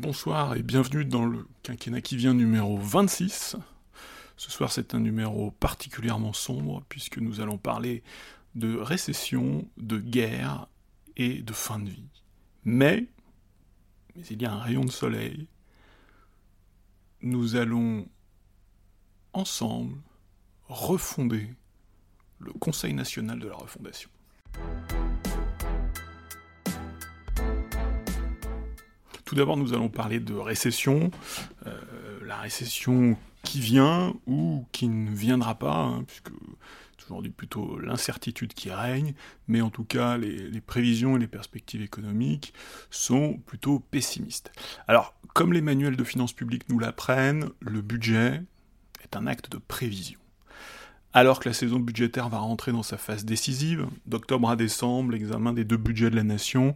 Bonsoir et bienvenue dans le quinquennat qui vient numéro 26. Ce soir c'est un numéro particulièrement sombre puisque nous allons parler de récession, de guerre et de fin de vie. Mais, mais il y a un rayon de soleil. Nous allons ensemble refonder le Conseil national de la refondation. Tout d'abord, nous allons parler de récession, euh, la récession qui vient ou qui ne viendra pas, hein, puisque c'est aujourd'hui plutôt l'incertitude qui règne, mais en tout cas, les, prévisions et les perspectives économiques sont plutôt pessimistes. Alors, comme les manuels de finances publiques nous l'apprennent, le budget est un acte de prévision. Alors que la saison budgétaire va rentrer dans sa phase décisive, d'octobre à décembre, l'examen des deux budgets de la nation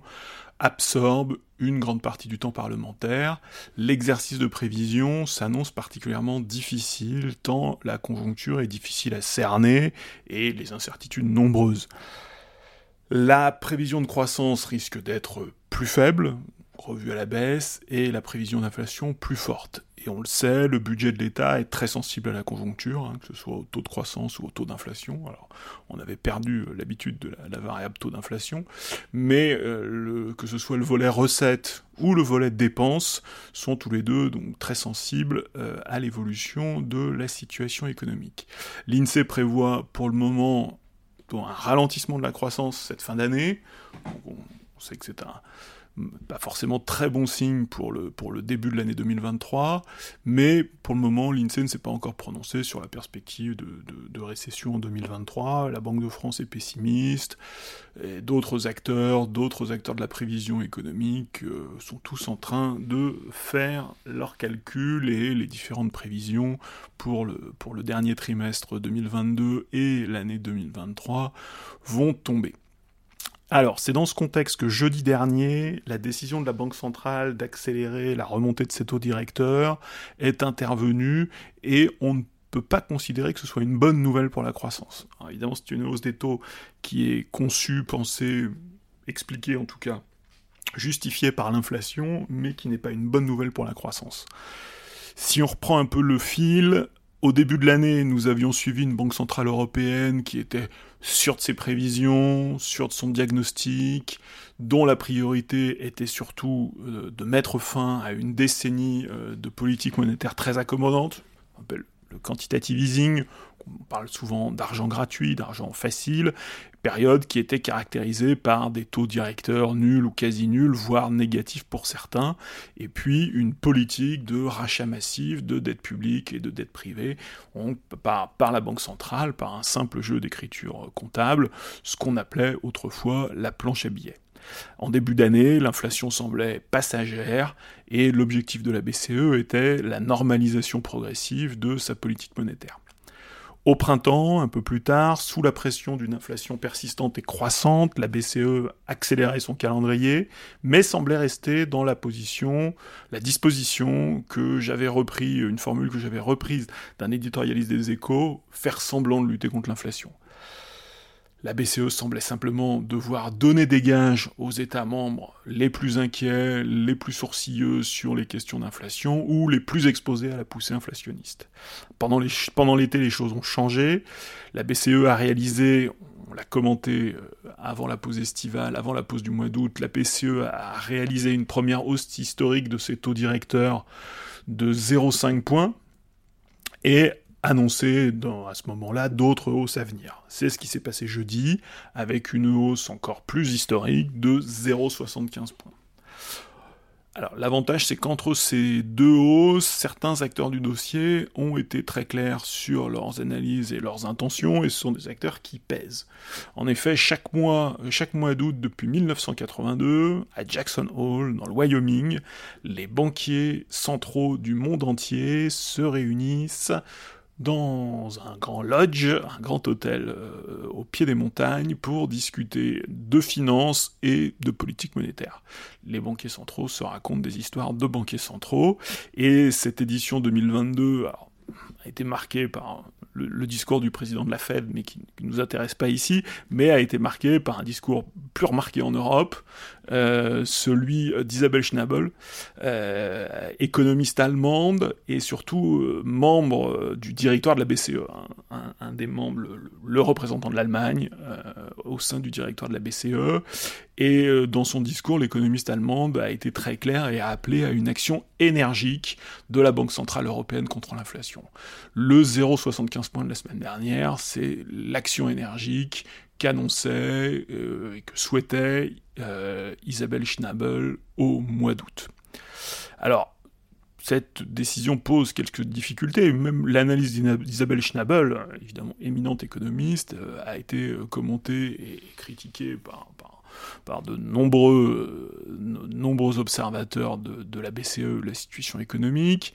absorbe une grande partie du temps parlementaire. L'exercice de prévision s'annonce particulièrement difficile, tant la conjoncture est difficile à cerner et les incertitudes nombreuses. La prévision de croissance risque d'être plus faible, revue à la baisse, et la prévision d'inflation plus forte. Et on le sait, le budget de l'État est très sensible à la conjoncture, hein, que ce soit au taux de croissance ou au taux d'inflation. Alors, on avait perdu euh, l'habitude de la, variable taux d'inflation, mais euh, que ce soit le volet recette ou le volet dépenses sont tous les deux donc très sensibles euh, à l'évolution de la situation économique. L'INSEE prévoit pour le moment un ralentissement de la croissance cette fin d'année. On sait que c'est un pas forcément très bon signe pour le, pour le début de l'année 2023, mais pour le moment, l'INSEE ne s'est pas encore prononcé sur la perspective de, de, récession en 2023. La Banque de France est pessimiste, d'autres acteurs, d'autres acteurs de la prévision économique euh, sont tous en train de faire leurs calculs et les différentes prévisions pour le, pour le dernier trimestre 2022 et l'année 2023 vont tomber. Alors, c'est dans ce contexte que jeudi dernier, la décision de la Banque centrale d'accélérer la remontée de ses taux directeurs est intervenue et on ne peut pas considérer que ce soit une bonne nouvelle pour la croissance. évidemment, c'est une hausse des taux qui est conçue, pensée, expliquée en tout cas, justifiée par l'inflation, mais qui n'est pas une bonne nouvelle pour la croissance. Si on reprend un peu le fil, au début de l'année, nous avions suivi une banque centrale européenne qui était sûre de ses prévisions, sûre de son diagnostic, dont la priorité était surtout euh, de mettre fin à une décennie euh, de politique monétaire très accommodante, quantitative easing, on parle souvent d'argent gratuit, d'argent facile, période qui était caractérisée par des taux directeurs nuls ou quasi nuls, voire négatifs pour certains, et puis une politique de rachat massif de dette publique et de dette privée, par la Banque centrale, par un simple jeu d'écriture comptable, ce qu'on appelait autrefois la planche à billets. En début d'année, l'inflation semblait passagère et l'objectif de la BCE était la normalisation progressive de sa politique monétaire. Au printemps, un peu plus tard, sous la pression d'une inflation persistante et croissante, la BCE accélérait son calendrier, mais semblait rester dans la position, la disposition que j'avais repris, une formule que j'avais reprise d'un éditorialiste des échos, faire semblant de lutter contre l'inflation. La BCE semblait simplement devoir donner des gages aux États membres les plus inquiets, les plus sourcilleux sur les questions d'inflation ou les plus exposés à la poussée inflationniste. Pendant l'été, les, choses ont changé. La BCE a réalisé, on l'a commenté euh, avant la pause estivale, avant la pause du mois d'août, la BCE a réalisé une première hausse historique de ses taux directeurs de 0,5 points. Et annoncer à ce moment-là d'autres hausses à venir. C'est ce qui s'est passé jeudi, avec une hausse encore plus historique de 0,75 points. Alors l'avantage c'est qu'entre ces deux hausses, certains acteurs du dossier ont été très clairs sur leurs analyses et leurs intentions, et ce sont des acteurs qui pèsent. En effet, chaque mois, chaque mois d'août depuis 1982, à Jackson Hole, dans le Wyoming, les banquiers centraux du monde entier se réunissent dans un grand lodge, un grand hôtel euh, au pied des montagnes pour discuter de finances et de politique monétaire. Les banquiers centraux se racontent des histoires de banquiers centraux et cette édition 2022 a été marquée par le, discours du président de la Fed, mais qui ne nous intéresse pas ici, mais a été marqué par un discours plus remarqué en Europe, euh, celui d'Isabelle Schnabel, euh, économiste allemande et surtout euh, membre du directoire de la BCE, un, des membres, le, représentant de l'Allemagne au sein du directoire de la BCE. Et dans son discours, l'économiste allemande a été très clair et a appelé à une action énergique de la Banque Centrale Européenne contre l'inflation. Le 0,75 points de la semaine dernière, c'est l'action énergique qu'annonçait euh, et que souhaitait euh, Isabelle Schnabel au mois d'août. Alors, cette décision pose quelques difficultés, même l'analyse d'Isabelle Schnabel, évidemment éminente économiste, euh, a été commentée et critiquée par, par, de nombreux, nombreux observateurs de, de, la BCE, la situation économique.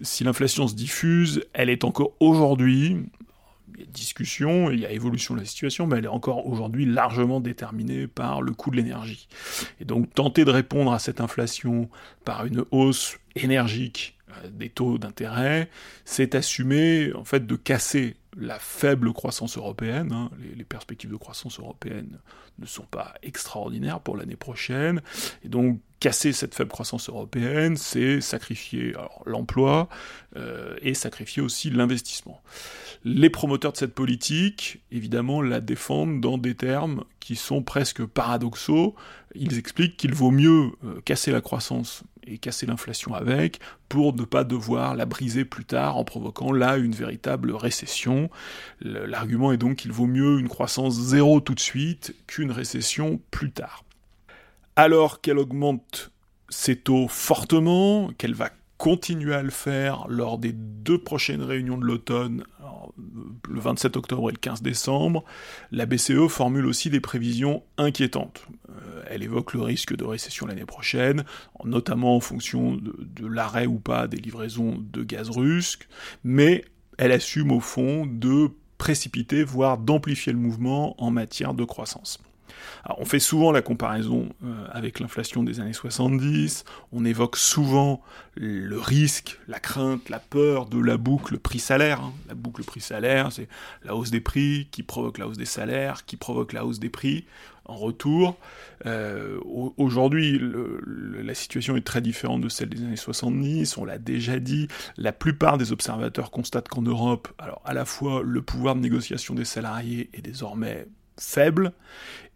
Si l'inflation se diffuse, elle est encore aujourd'hui, il y a discussion, il y a évolution de la situation, mais elle est encore aujourd'hui largement déterminée par le coût de l'énergie. Et donc tenter de répondre à cette inflation par une hausse énergique euh, des taux d'intérêt, c'est assumer en fait de casser la faible croissance européenne. Hein. Les, perspectives de croissance européenne ne sont pas extraordinaires pour l'année prochaine. Et donc, casser cette faible croissance européenne, c'est sacrifier l'emploi euh, et sacrifier aussi l'investissement. Les promoteurs de cette politique, évidemment, la défendent dans des termes qui sont presque paradoxaux. Ils expliquent qu'il vaut mieux euh, casser la croissance et casser l'inflation avec, pour ne pas devoir la briser plus tard en provoquant là une véritable récession. L'argument est donc qu'il vaut mieux une croissance zéro tout de suite qu'une récession plus tard. Alors qu'elle augmente ses taux fortement, qu'elle va continuer à le faire lors des deux prochaines réunions de l'automne, le 27 octobre et le 15 décembre, la BCE formule aussi des prévisions inquiétantes. Euh, elle évoque le risque de récession l'année prochaine, notamment en fonction de l'arrêt ou pas des livraisons de gaz russe, mais elle assume au fond de précipiter, voire d'amplifier le mouvement en matière de croissance on fait souvent la comparaison euh, avec l'inflation des années 70, on évoque souvent le risque, la crainte, la peur de la boucle prix-salaire. Hein. La boucle prix-salaire, c'est la hausse des prix qui provoque la hausse des salaires, qui provoque la hausse des prix en retour. Euh, aujourd'hui, la situation est très différente de celle des années 70, on l'a déjà dit. La plupart des observateurs constatent qu'en Europe, à la fois le pouvoir de négociation des salariés est désormais faible,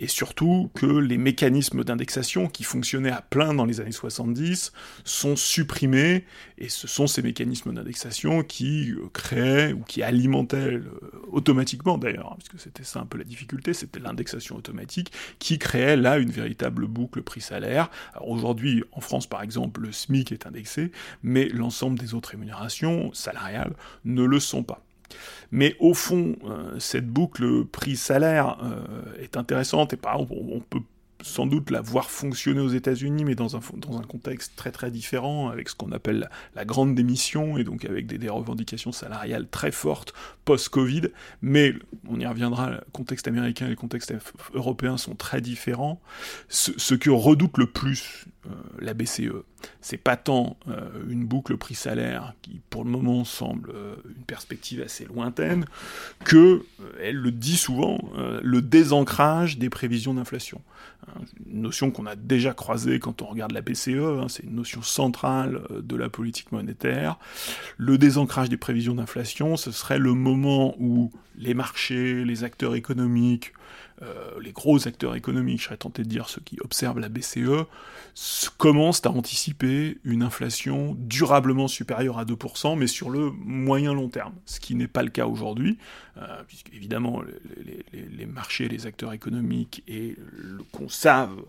et surtout que les mécanismes d'indexation qui fonctionnaient à plein dans les années 70 sont supprimés, et ce sont ces mécanismes d'indexation qui euh, créaient, ou qui alimentaient, euh, automatiquement d'ailleurs, hein, puisque c'était ça un peu la difficulté, c'était l'indexation automatique, qui créait là une véritable boucle prix-salaire. Aujourd'hui, en France par exemple, le SMIC est indexé, mais l'ensemble des autres rémunérations salariales ne le sont pas. Mais au fond, euh, cette boucle prix-salaire euh, est intéressante et on peut sans doute la voir fonctionner aux États-Unis, mais dans un, dans un contexte très très différent, avec ce qu'on appelle la, grande démission, et donc avec des, revendications salariales très fortes post-Covid. Mais on y reviendra, le contexte américain et le contexte européen sont très différents. Ce, ce que redoute le plus euh, la BCE, c'est pas tant euh, une boucle prix-salaire qui pour le moment semble euh, une perspective assez lointaine, que, elle le dit souvent, le désancrage des prévisions d'inflation. Une notion qu'on a déjà croisée quand on regarde la BCE, hein, c'est une notion centrale de la politique monétaire. Le désancrage des prévisions d'inflation, ce serait le moment où les marchés, les acteurs économiques, euh, les gros acteurs économiques, je serais tenté de dire ceux qui observent la BCE, commencent à anticiper une inflation durablement supérieure à 2%, mais sur le moyen long terme, ce qui n'est pas le cas aujourd'hui, euh, puisque évidemment les, marchés, les acteurs économiques et le conservent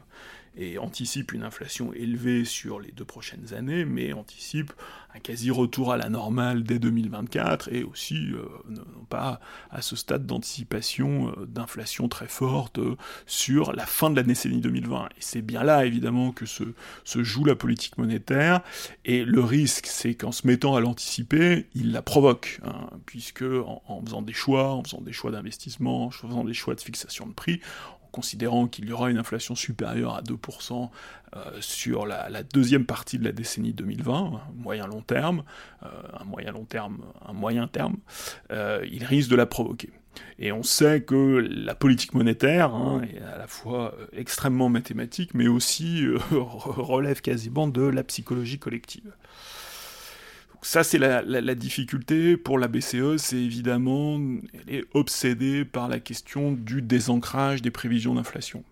et anticipe une inflation élevée sur les deux prochaines années, mais anticipe un quasi-retour à la normale dès 2024, et aussi euh, non pas à ce stade d'anticipation euh, d'inflation très forte euh, sur la fin de la décennie 2020. Et c'est bien là, évidemment, que se, joue la politique monétaire, et le risque, c'est qu'en se mettant à l'anticiper, il la provoque, hein, puisque en, faisant des choix, en faisant des choix d'investissement, en faisant des choix de fixation de prix, considérant qu'il y aura une inflation supérieure à 2% sur la, deuxième partie de la décennie 2020, moyen long terme, un moyen long terme, un moyen terme, il risque de la provoquer. Et on sait que la politique monétaire hein, est à la fois euh, extrêmement mathématique, mais aussi euh, relève quasiment de la psychologie collective. Ça, c'est la, difficulté pour la BCE, c'est évidemment, elle est obsédée par la question du désancrage des prévisions d'inflation.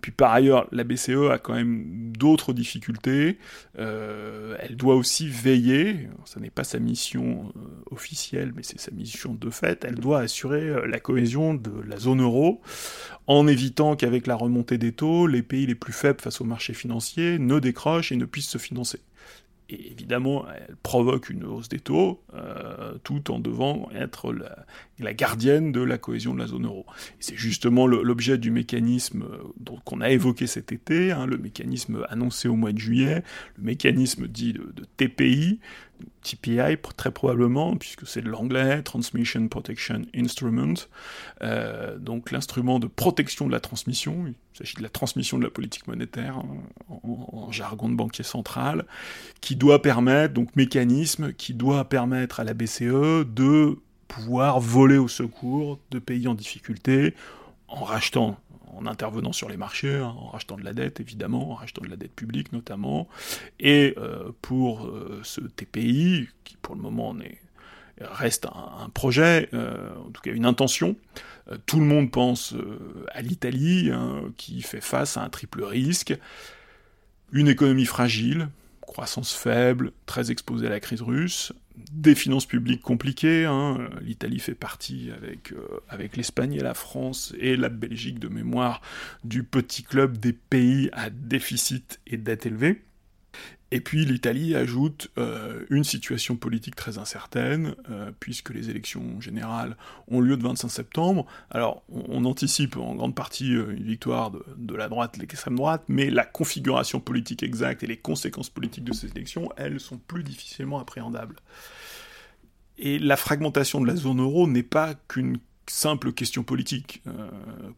Puis par ailleurs, la BCE a quand même d'autres difficultés. Euh, elle doit aussi veiller, ce n'est pas sa mission euh, officielle, mais c'est sa mission de fait, elle doit assurer euh, la cohésion de la zone euro en évitant qu'avec la remontée des taux, les pays les plus faibles face au marché financier ne décrochent et ne puissent se financer et évidemment, elle provoque une hausse des taux, euh, tout en devant être la, gardienne de la cohésion de la zone euro. C'est justement l'objet du mécanisme euh, qu'on a évoqué cet été, hein, le mécanisme annoncé au mois de juillet, le mécanisme dit de, de TPI, TPI très probablement, puisque c'est de l'anglais, Transmission Protection Instrument, euh, donc l'instrument de protection de la transmission, il s'agit de la transmission de la politique monétaire hein, en, jargon de banquier central, qui doit permettre, donc mécanisme qui doit permettre à la BCE de pouvoir voler au secours de pays en difficulté en rachetant en intervenant sur les marchés, hein, en rachetant de la dette évidemment, en rachetant de la dette publique notamment, et euh, pour euh, ce TPI, qui pour le moment reste un, projet, euh, en tout cas une intention, tout le monde pense à l'Italie, hein, qui fait face à un triple risque, une économie fragile, croissance faible, très exposée à la crise russe, des finances publiques compliquées. Hein. L'Italie fait partie avec, euh, avec l'Espagne et la France et la Belgique de mémoire du petit club des pays à déficit et dette élevée. Et puis l'Italie ajoute euh, une situation politique très incertaine, euh, puisque les élections générales ont lieu le 25 septembre. Alors on, anticipe en grande partie euh, une victoire de, de la droite, l'extrême droite, mais la configuration politique exacte et les conséquences politiques de ces élections, elles, sont plus difficilement appréhendables. Et la fragmentation de la zone euro n'est pas qu'une simple question politique,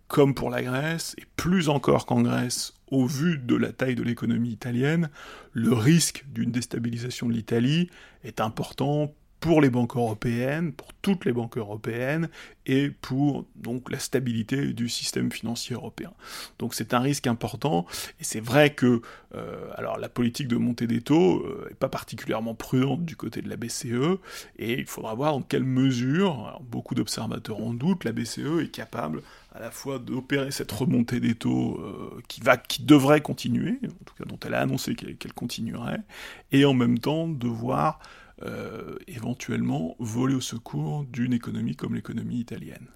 comme pour la Grèce, et plus encore qu'en Grèce, au vu de la taille de l'économie italienne, le risque d'une déstabilisation de l'Italie est important pour les banques européennes, pour toutes les banques européennes, et pour donc la stabilité du système financier européen. Donc c'est un risque important, et c'est vrai que euh, alors la politique de montée des taux n'est euh, pas particulièrement prudente du côté de la BCE, et il faudra voir en quelle mesure, beaucoup d'observateurs en doutent, la BCE est capable à la fois d'opérer cette remontée des taux euh, qui, va, qui devrait continuer, en tout cas dont elle a annoncé qu'elle continuerait, et en même temps de voir euh, éventuellement voler au secours d'une économie comme l'économie italienne.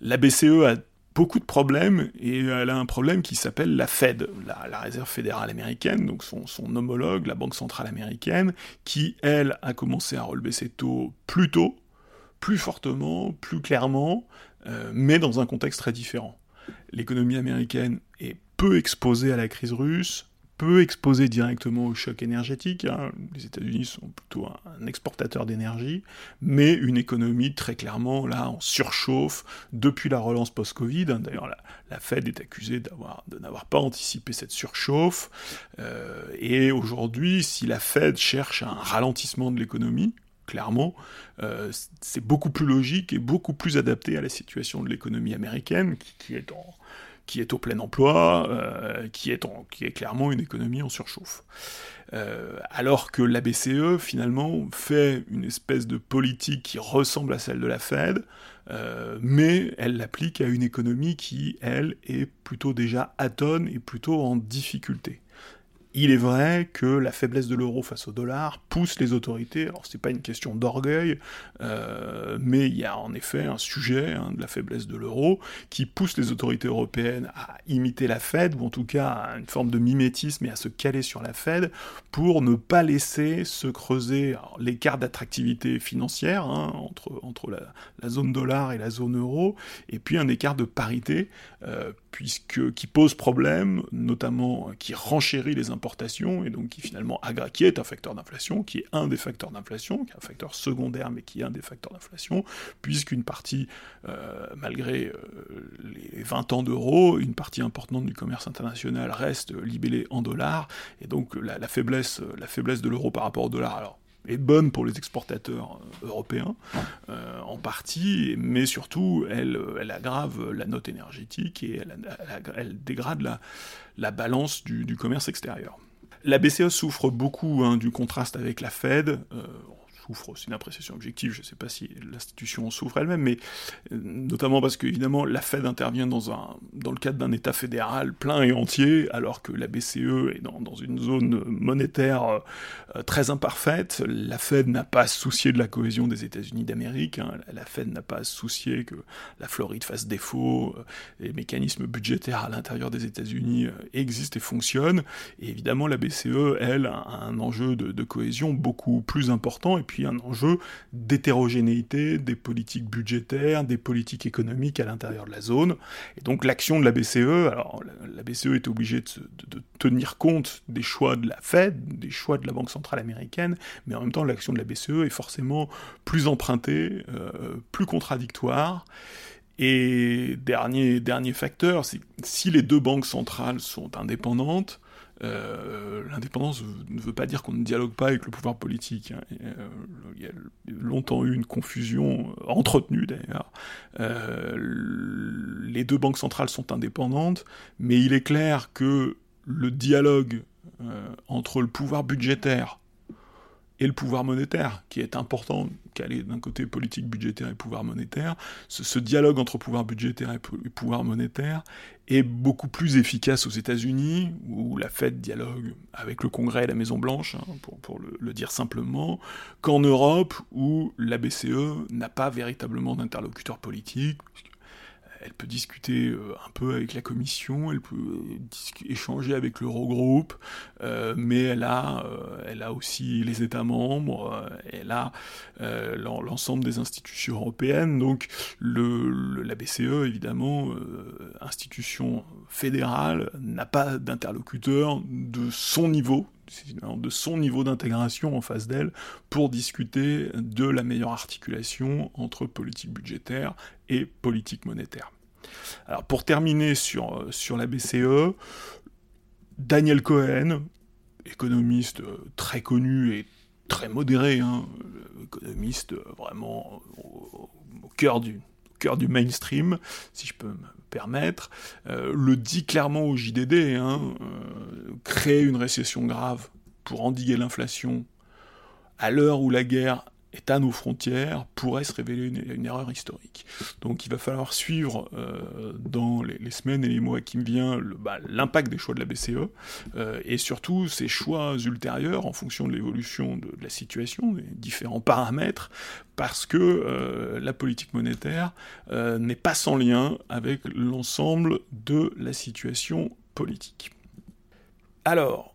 La BCE a beaucoup de problèmes et elle a un problème qui s'appelle la Fed, la, Réserve fédérale américaine, donc son, homologue, la Banque centrale américaine, qui elle a commencé à relever ses taux plus tôt, plus fortement, plus clairement, euh, mais dans un contexte très différent. L'économie américaine est peu exposée à la crise russe, peu exposé directement au choc énergétique. Hein. Les États-Unis sont plutôt un, exportateur d'énergie, mais une économie très clairement là en surchauffe depuis la relance post-Covid. Hein. D'ailleurs, la, Fed est accusée d'avoir, de n'avoir pas anticipé cette surchauffe. Euh, et aujourd'hui, si la Fed cherche un ralentissement de l'économie, clairement, euh, c'est beaucoup plus logique et beaucoup plus adapté à la situation de l'économie américaine, qui est en, qui est au plein emploi, euh, qui, est clairement une économie en surchauffe. Euh, alors que la BCE, finalement, fait une espèce de politique qui ressemble à celle de la Fed, euh, mais elle l'applique à une économie qui, elle, est plutôt déjà atone et plutôt en difficulté. Il est vrai que la faiblesse de l'euro face au dollar pousse les autorités, alors c'est pas une question d'orgueil, euh, mais il y a en effet un sujet hein, de la faiblesse de l'euro qui pousse les autorités européennes à imiter la Fed, ou en tout cas à une forme de mimétisme et à se caler sur la Fed pour ne pas laisser se creuser l'écart d'attractivité financière hein, entre, la, zone dollar et la zone euro, et puis un écart de parité, euh, puisque qui pose problème, notamment qui renchérit les importations, et donc qui finalement qui est un facteur d'inflation, qui est un des facteurs d'inflation, qui est un facteur secondaire, mais qui est un des facteurs d'inflation, puisqu'une partie, euh, malgré euh, les 20 ans d'euros, une partie importante du commerce international reste libellée en dollars, et donc la, faiblesse, de l'euro par rapport au dollar, est bonne pour les exportateurs euh, européens, euh, en partie, mais surtout, elle, elle, aggrave la note énergétique et elle, dégrade la, la balance du, commerce extérieur. La BCE souffre beaucoup hein, du contraste avec la Fed. Euh, souffre, c'est une appréciation objective, je ne sais pas si l'institution souffre elle-même, mais euh, notamment parce qu'évidemment la Fed intervient dans, un, dans le cadre d'un État fédéral plein et entier, alors que la BCE est dans, dans une zone monétaire euh, très imparfaite. La Fed n'a pas à soucier de la cohésion des États-Unis d'Amérique, hein. la Fed n'a pas à soucier que la Floride fasse défaut, euh, les mécanismes budgétaires à l'intérieur des États-Unis existent et fonctionnent, et évidemment la BCE, elle, a un enjeu de, de cohésion beaucoup plus important, et puis un enjeu d'hétérogénéité des politiques budgétaires, des politiques économiques à l'intérieur de la zone. Et donc l'action de la BCE, alors la, BCE est obligée de, tenir compte des choix de la Fed, des choix de la Banque centrale américaine, mais en même temps l'action de la BCE est forcément plus empruntée, euh, plus contradictoire. Et dernier, dernier facteur, si les deux banques centrales sont indépendantes, euh, l'indépendance ne veut pas dire qu'on ne dialogue pas avec le pouvoir politique. Hein. Euh, il y a longtemps eu une confusion, euh, entretenue d'ailleurs. les deux banques centrales sont indépendantes, mais il est clair que le dialogue entre le pouvoir budgétaire et le pouvoir monétaire, qui est important, qu'aller d'un côté politique budgétaire et pouvoir monétaire, ce, dialogue entre pouvoir budgétaire et, pouvoir monétaire est beaucoup plus efficace aux États-Unis, où la Fed dialogue avec le Congrès et la Maison-Blanche, hein, pour, le, dire simplement, qu'en Europe, où la BCE n'a pas véritablement d'interlocuteur politique, elle peut discuter euh, un peu avec la Commission, elle peut euh, échanger avec l'Eurogroupe, euh, mais elle a, elle a aussi les États membres, elle a l'ensemble des institutions européennes, donc la BCE, évidemment, institution fédérale, n'a pas d'interlocuteur de son niveau, de son niveau d'intégration en face d'elle pour discuter de la meilleure articulation entre politique budgétaire et politique monétaire. Alors pour terminer sur, euh, sur la BCE, Daniel Cohen, économiste euh, très connu et très modéré, hein, économiste euh, vraiment au, cœur du, cœur du mainstream, si je peux me permettre, le dit clairement au JDD, hein, créer une récession grave pour endiguer l'inflation à l'heure où la guerre est à nos frontières pourrait se révéler une, erreur historique. Donc il va falloir suivre euh, dans les, semaines et les mois qui me viennent bah, l'impact des choix de la BCE euh, et surtout ses choix ultérieurs en fonction de l'évolution de, la situation, des différents paramètres, parce que euh, la politique monétaire n'est pas sans lien avec l'ensemble de la situation politique. Alors,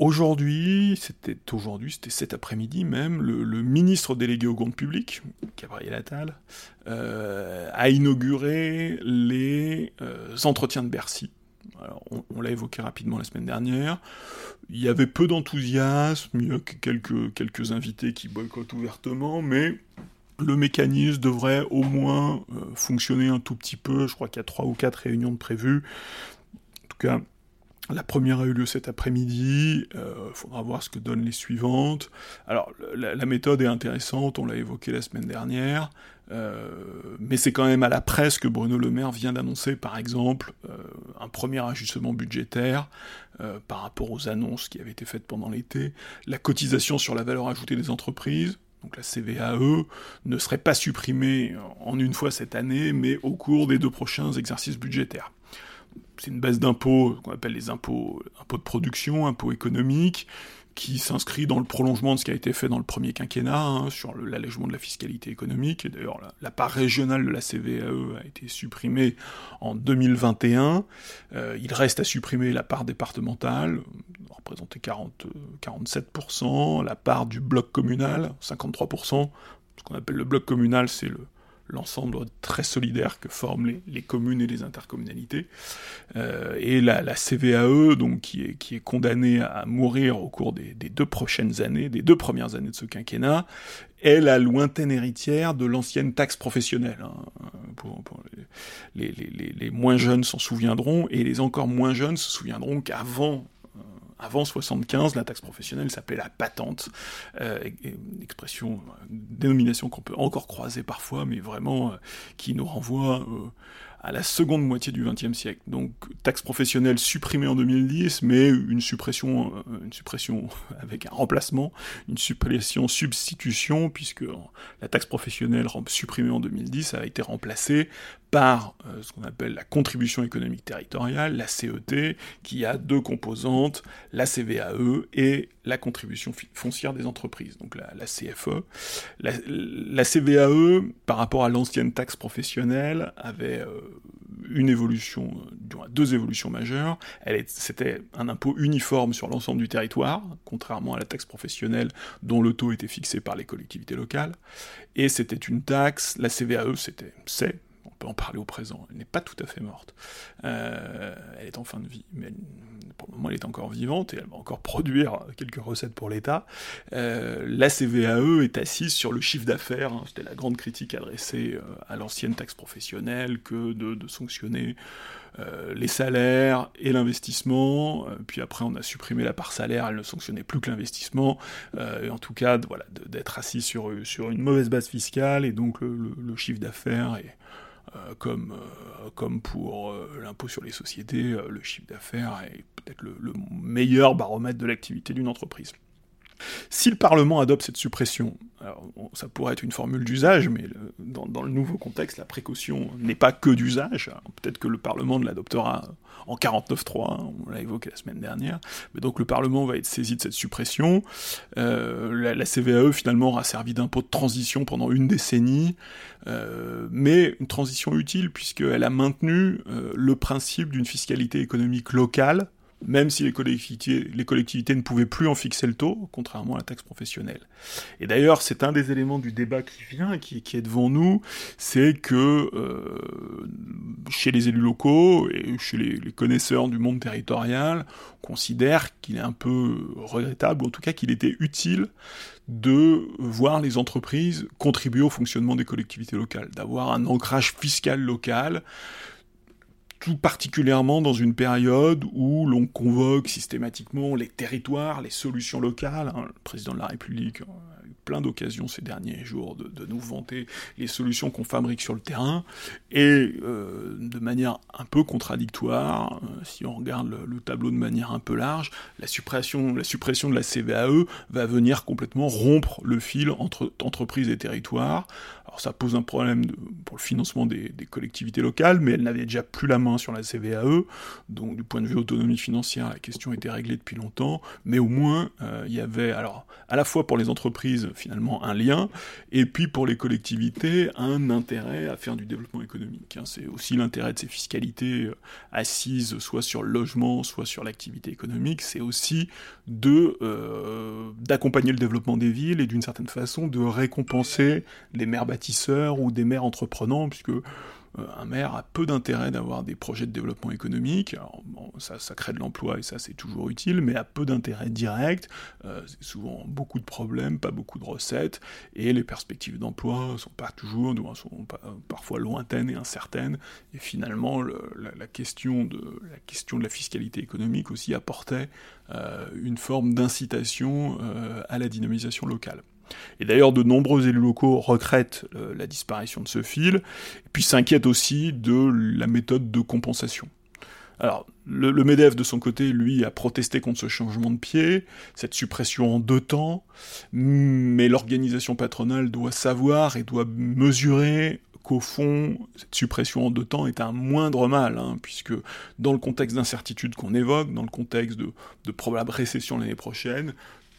Aujourd'hui, c'était aujourd'hui, c'était cet après-midi même, le, ministre délégué au compte public, Gabriel Attal, euh, a inauguré les euh, entretiens de Bercy. on, l'a évoqué rapidement la semaine dernière. Il y avait peu d'enthousiasme, il y a quelques, quelques invités qui boycottent ouvertement, mais le mécanisme devrait au moins euh, fonctionner un tout petit peu. Je crois qu'il y a trois ou quatre réunions de prévues. En tout cas, la première a eu lieu cet après-midi, il euh, faudra voir ce que donnent les suivantes. Alors, la, méthode est intéressante, on l'a évoqué la semaine dernière, euh, mais c'est quand même à la presse que Bruno Le Maire vient d'annoncer, par exemple, euh, un premier ajustement budgétaire par rapport aux annonces qui avaient été faites pendant l'été. La cotisation sur la valeur ajoutée des entreprises, donc la CVAE, ne serait pas supprimée en une fois cette année, mais au cours des deux prochains exercices budgétaires c'est une baisse d'impôts, qu'on appelle les impôts, impôts de production, impôts économiques, qui s'inscrit dans le prolongement de ce qui a été fait dans le premier quinquennat, hein, sur l'allègement de la fiscalité économique. D'ailleurs, la, part régionale de la CVAE a été supprimée en 2021. Euh, il reste à supprimer la part départementale, représenter 40, 47%, la part du bloc communal, 53%. Ce qu'on appelle le bloc communal, c'est le, l'ensemble très solidaire que forment les, communes et les intercommunalités. Euh, et la, CVAE, donc, qui est, qui est condamnée à mourir au cours des, deux prochaines années, des deux premières années de ce quinquennat, est la lointaine héritière de l'ancienne taxe professionnelle. Hein. Pour, les, les, moins jeunes s'en souviendront, et les encore moins jeunes se souviendront qu'avant avant 75, la taxe professionnelle s'appelait la patente, euh, expression, une dénomination qu'on peut encore croiser parfois, mais vraiment euh, qui nous renvoie euh, à la seconde moitié du XXe siècle. Donc taxe professionnelle supprimée en 2010, mais une suppression, euh, une suppression avec un remplacement, une suppression substitution, puisque la taxe professionnelle supprimée en 2010 a été remplacée par euh, ce qu'on appelle la contribution économique territoriale, la CET, qui a deux composantes, la CVAE et la contribution foncière des entreprises, donc la, CFE. La, CVAE, par rapport à l'ancienne taxe professionnelle, avait euh, une évolution, euh, deux évolutions majeures. C'était un impôt uniforme sur l'ensemble du territoire, contrairement à la taxe professionnelle dont le taux était fixé par les collectivités locales. Et c'était une taxe, la CVAE, c'était, c'est, on peut en parler au présent, elle n'est pas tout à fait morte. Euh, elle est en fin de vie, mais pour le moment elle est encore vivante et elle va encore produire quelques recettes pour l'État. Euh, la CVAE est assise sur le chiffre d'affaires, hein. c'était la grande critique adressée euh, à l'ancienne taxe professionnelle que de, sanctionner les salaires et l'investissement, puis après on a supprimé la part salaire, elle ne sanctionnait plus que l'investissement, et en tout cas voilà, d'être assis sur, une mauvaise base fiscale, et donc le, le chiffre d'affaires est comme, euh, comme pour euh, l'impôt sur les sociétés, le chiffre d'affaires est peut-être le, meilleur baromètre de l'activité d'une entreprise. Si le Parlement adopte cette suppression, ça pourrait être une formule d'usage, mais dans, le nouveau contexte, la précaution n'est pas que d'usage. Peut-être que le Parlement l'adoptera en 49.3, hein, on l'a évoqué la semaine dernière. Donc le Parlement va être saisi de cette suppression. Euh, la, CVAE finalement aura servi d'impôt de transition pendant une décennie, euh, mais une transition utile puisqu'elle a maintenu euh, le principe d'une fiscalité économique locale même si les collectivités, ne pouvaient plus en fixer le taux, contrairement à la taxe professionnelle. Et d'ailleurs, c'est un des éléments du débat qui vient, qui, qui est devant nous, c'est que euh, chez les élus locaux et chez les, les connaisseurs du monde territorial, on considère qu'il est un peu regrettable, ou en tout cas qu'il était utile de voir les entreprises contribuer au fonctionnement des collectivités locales, d'avoir un ancrage fiscal local, tout particulièrement dans une période où l'on convoque systématiquement les territoires, les solutions locales. Hein. Le président de la République a eu plein d'occasions ces derniers jours de, nous vanter les solutions qu'on fabrique sur le terrain, et euh, de manière un peu contradictoire, euh, si on regarde le, tableau de manière un peu large, la suppression, la suppression de la CVAE va venir complètement rompre le fil entre entreprises et territoires, alors ça pose un problème pour le financement des, collectivités locales, mais elle n'avait déjà plus la main sur la CVAE, donc du point de vue autonomie financière, la question était réglée depuis longtemps, mais au moins euh, il y avait alors à la fois pour les entreprises finalement un lien, et puis pour les collectivités un intérêt à faire du développement économique. Hein. C'est aussi l'intérêt de ces fiscalités euh, assises soit sur le logement, soit sur l'activité économique, c'est aussi de euh, d'accompagner le développement des villes et d'une certaine façon de récompenser les maires bâtisseurs ou des maires entreprenants, puisque euh, un maire a peu d'intérêt d'avoir des projets de développement économique. ça, ça, crée de l'emploi et ça c'est toujours utile, mais a peu d'intérêt direct. Euh, c'est souvent beaucoup de problèmes, pas beaucoup de recettes, et les perspectives d'emploi sont pas toujours, sont parfois lointaines et incertaines. Et finalement, la, question de, la question de la fiscalité économique aussi apportait euh, une forme d'incitation à la dynamisation locale. Et d'ailleurs, de nombreux élus locaux regrettent euh, la disparition de ce fil, et puis s'inquiètent aussi de la méthode de compensation. Alors, le, MEDEF, de son côté, lui, a protesté contre ce changement de pied, cette suppression en deux temps, mais l'organisation patronale doit savoir et doit mesurer qu'au fond, cette suppression en deux temps est un moindre mal, hein, puisque dans le contexte d'incertitude qu'on évoque, dans le contexte de, de probable récession l'année prochaine,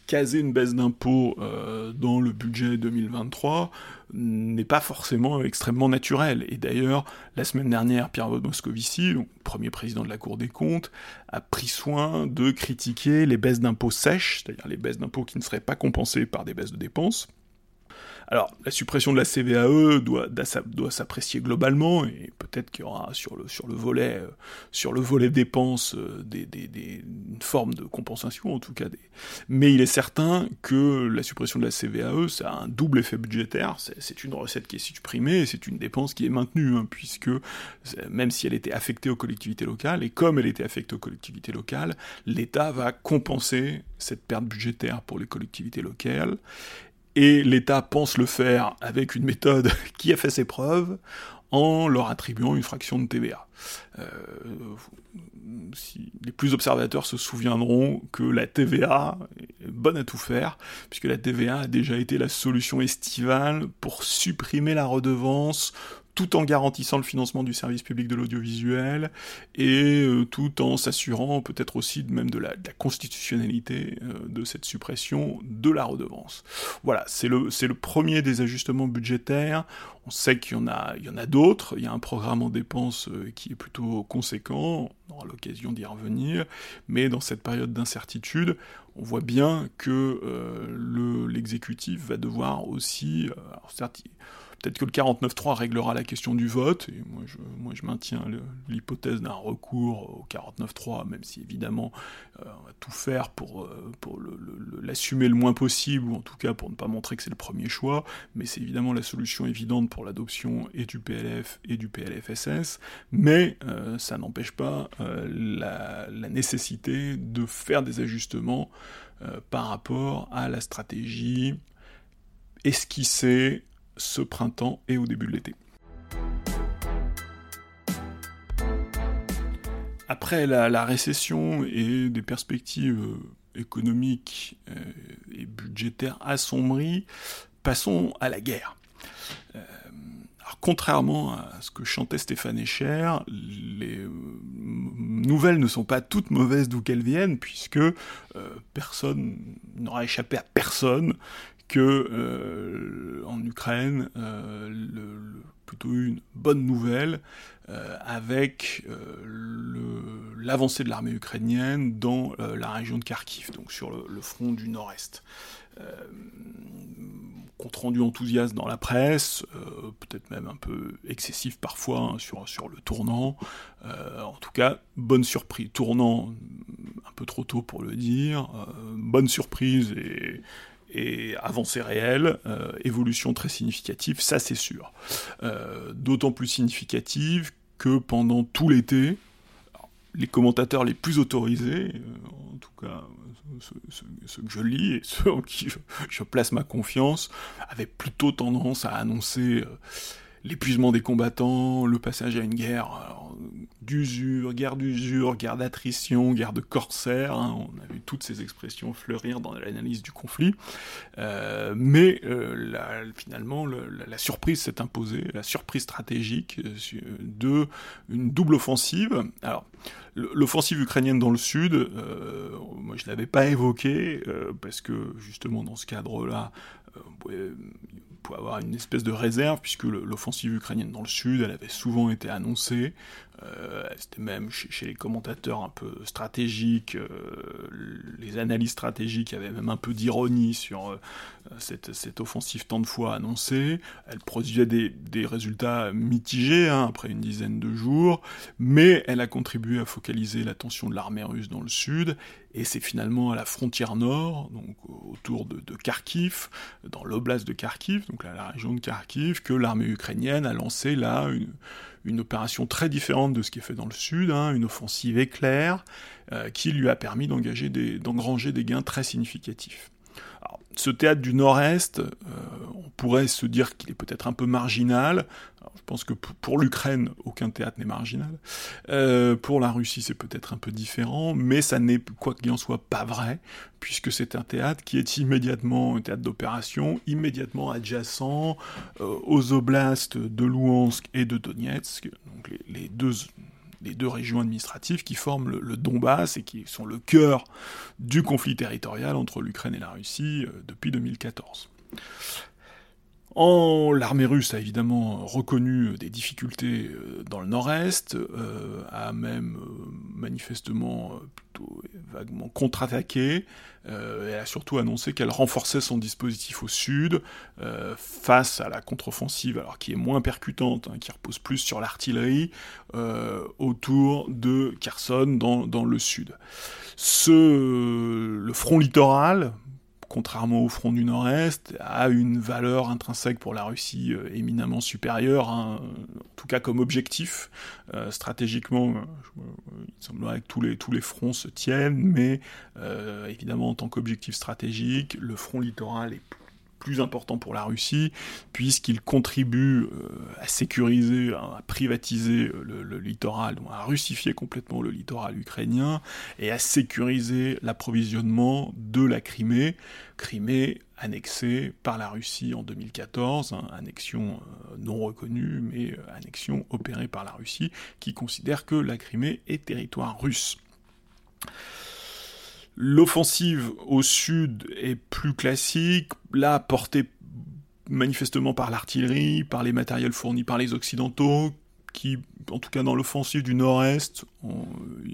caser une baisse d'impôts euh, dans le budget 2023 n'est pas forcément extrêmement naturel. Et d'ailleurs, la semaine dernière, Pierre Moscovici, premier président de la Cour des comptes, a pris soin de critiquer les baisses d'impôts sèches, c'est-à-dire les baisses d'impôts qui ne seraient pas compensées par des baisses de dépenses, Alors, la suppression de la CVAE doit, s'apprécier globalement, et peut-être qu'il y aura sur le, euh, volet dépenses euh, des, des, une forme de compensation, en tout cas. Mais il est certain que la suppression de la CVAE, ça a un double effet budgétaire. C'est une recette qui est supprimée, et c'est une dépense qui est maintenue, hein, puisque même si elle était affectée aux collectivités locales, et comme elle était affectée aux collectivités locales, l'État va compenser cette perte budgétaire pour les collectivités locales, et l'État pense le faire avec une méthode qui a fait ses preuves en leur attribuant une fraction de TVA. Euh, les plus observateurs se souviendront que la TVA est bonne à tout faire, puisque la TVA a déjà été la solution estivale pour supprimer la redevance tout en garantissant le financement du service public de l'audiovisuel et euh, tout en s'assurant peut-être aussi même de la, constitutionnalité euh, de cette suppression de la redevance. Voilà, c'est le, c'est le premier des ajustements budgétaires. On sait qu'il y en a, il y en a d'autres. Il y a un programme en dépenses euh, qui est plutôt conséquent. On aura l'occasion d'y revenir. Mais dans cette période d'incertitude, on voit bien que l'exécutif va devoir aussi, certes, Peut-être que le 49.3 réglera la question du vote, et moi je, moi je maintiens l'hypothèse d'un recours au 49.3, même si évidemment euh, on va tout faire pour, euh, l'assumer le, moins possible, ou en tout cas pour ne pas montrer que c'est le premier choix, mais c'est évidemment la solution évidente pour l'adoption et du PLF et du PLFSS, mais euh, ça n'empêche pas la, nécessité de faire des ajustements par rapport à la stratégie esquissée ce printemps et au début de l'été. Après la, récession et des perspectives euh, économiques euh, et budgétaires assombries, passons à la guerre. Euh, contrairement à ce que chantait Stéphane Echer, les nouvelles ne sont pas toutes mauvaises d'où qu'elles viennent, puisque personne n'aura échappé à personne que euh, en Ukraine, euh, plutôt une bonne nouvelle euh, avec l'avancée de l'armée ukrainienne dans la région de Kharkiv, donc sur le, front du nord-est. compte rendu enthousiaste dans la presse, peut-être même un peu excessif parfois hein, sur, sur le tournant. en tout cas, bonne surprise. Tournant un peu trop tôt pour le dire, bonne surprise et et avancée réelle, euh, évolution très significative, ça c'est sûr. Euh, d'autant plus significative que pendant tout l'été, les commentateurs les plus autorisés, euh, en tout cas ceux, que je lis et ceux en qui je, place ma confiance, avaient plutôt tendance à annoncer l'épuisement des combattants, le passage à une guerre d'usure, guerre d'usure, guerre d'attrition, guerre de corsaire, hein, on a vu toutes ces expressions fleurir dans l'analyse du conflit, euh, mais euh, finalement la, surprise s'est imposée, la surprise stratégique euh, de une double offensive. Alors, l'offensive ukrainienne dans le sud, moi je l'avais pas évoqué parce que justement dans ce cadre-là, avoir une espèce de réserve, puisque l'offensive ukrainienne dans le sud, elle avait souvent été annoncée, euh, c'était même chez, les commentateurs un peu stratégiques, euh, les analyses stratégiques avaient même un peu d'ironie sur euh, cette, offensive tant de fois annoncée. Elle produisait des, résultats mitigés hein, après une dizaine de jours, mais elle a contribué à focaliser l'attention de l'armée russe dans le sud, et c'est finalement à la frontière nord, donc autour de, Kharkiv, dans l'oblast de Kharkiv, donc la région de Kharkiv, que l'armée ukrainienne a lancé là une une opération très différente de ce qui est fait dans le sud, hein, une offensive éclair, euh, qui lui a permis d'engager d'engranger des gains très significatifs ce théâtre du Nord-Est, euh, on pourrait se dire qu'il est peut-être un peu marginal. je pense que pour l'Ukraine, aucun théâtre n'est marginal. Euh, pour la Russie, c'est peut-être un peu différent, mais ça n'est, quoi qu'il en soit, pas vrai, puisque c'est un théâtre qui est immédiatement un théâtre d'opération, immédiatement adjacent euh, aux oblasts de Louhansk et de Donetsk, donc les deux deux régions administratives qui forment le, Donbass et qui sont le cœur du conflit territorial entre l'Ukraine et la Russie euh, depuis 2014. L'armée russe a évidemment reconnu des difficultés euh, dans le nord-est, euh, a même euh, manifestement plutôt vaguement contre-attaqué, et a surtout annoncé qu'elle renforçait son dispositif au sud face à la contre-offensive, alors qui est moins percutante, hein, qui repose plus sur l'artillerie, autour de Kherson dans, dans le sud. Ce, le front littoral, contrairement au front du Nord-Est, a une valeur intrinsèque pour la Russie euh, éminemment supérieure, hein, en tout cas comme objectif. Euh, stratégiquement, euh, il semblerait que tous les, tous les fronts se tiennent, mais évidemment en tant qu'objectif stratégique, le front littoral est plus important pour la Russie, puisqu'il contribue euh, à sécuriser, à privatiser le, littoral, à russifier complètement le littoral ukrainien, et à sécuriser l'approvisionnement de la Crimée, Crimée annexée par la Russie en 2014, hein, annexion euh, non reconnue, mais euh, annexion opérée par la Russie, qui considère que la Crimée est territoire russe. L'offensive au sud est plus classique, là portée manifestement par l'artillerie, par les matériels fournis par les Occidentaux, qui, en tout cas dans l'offensive du Nord-Est,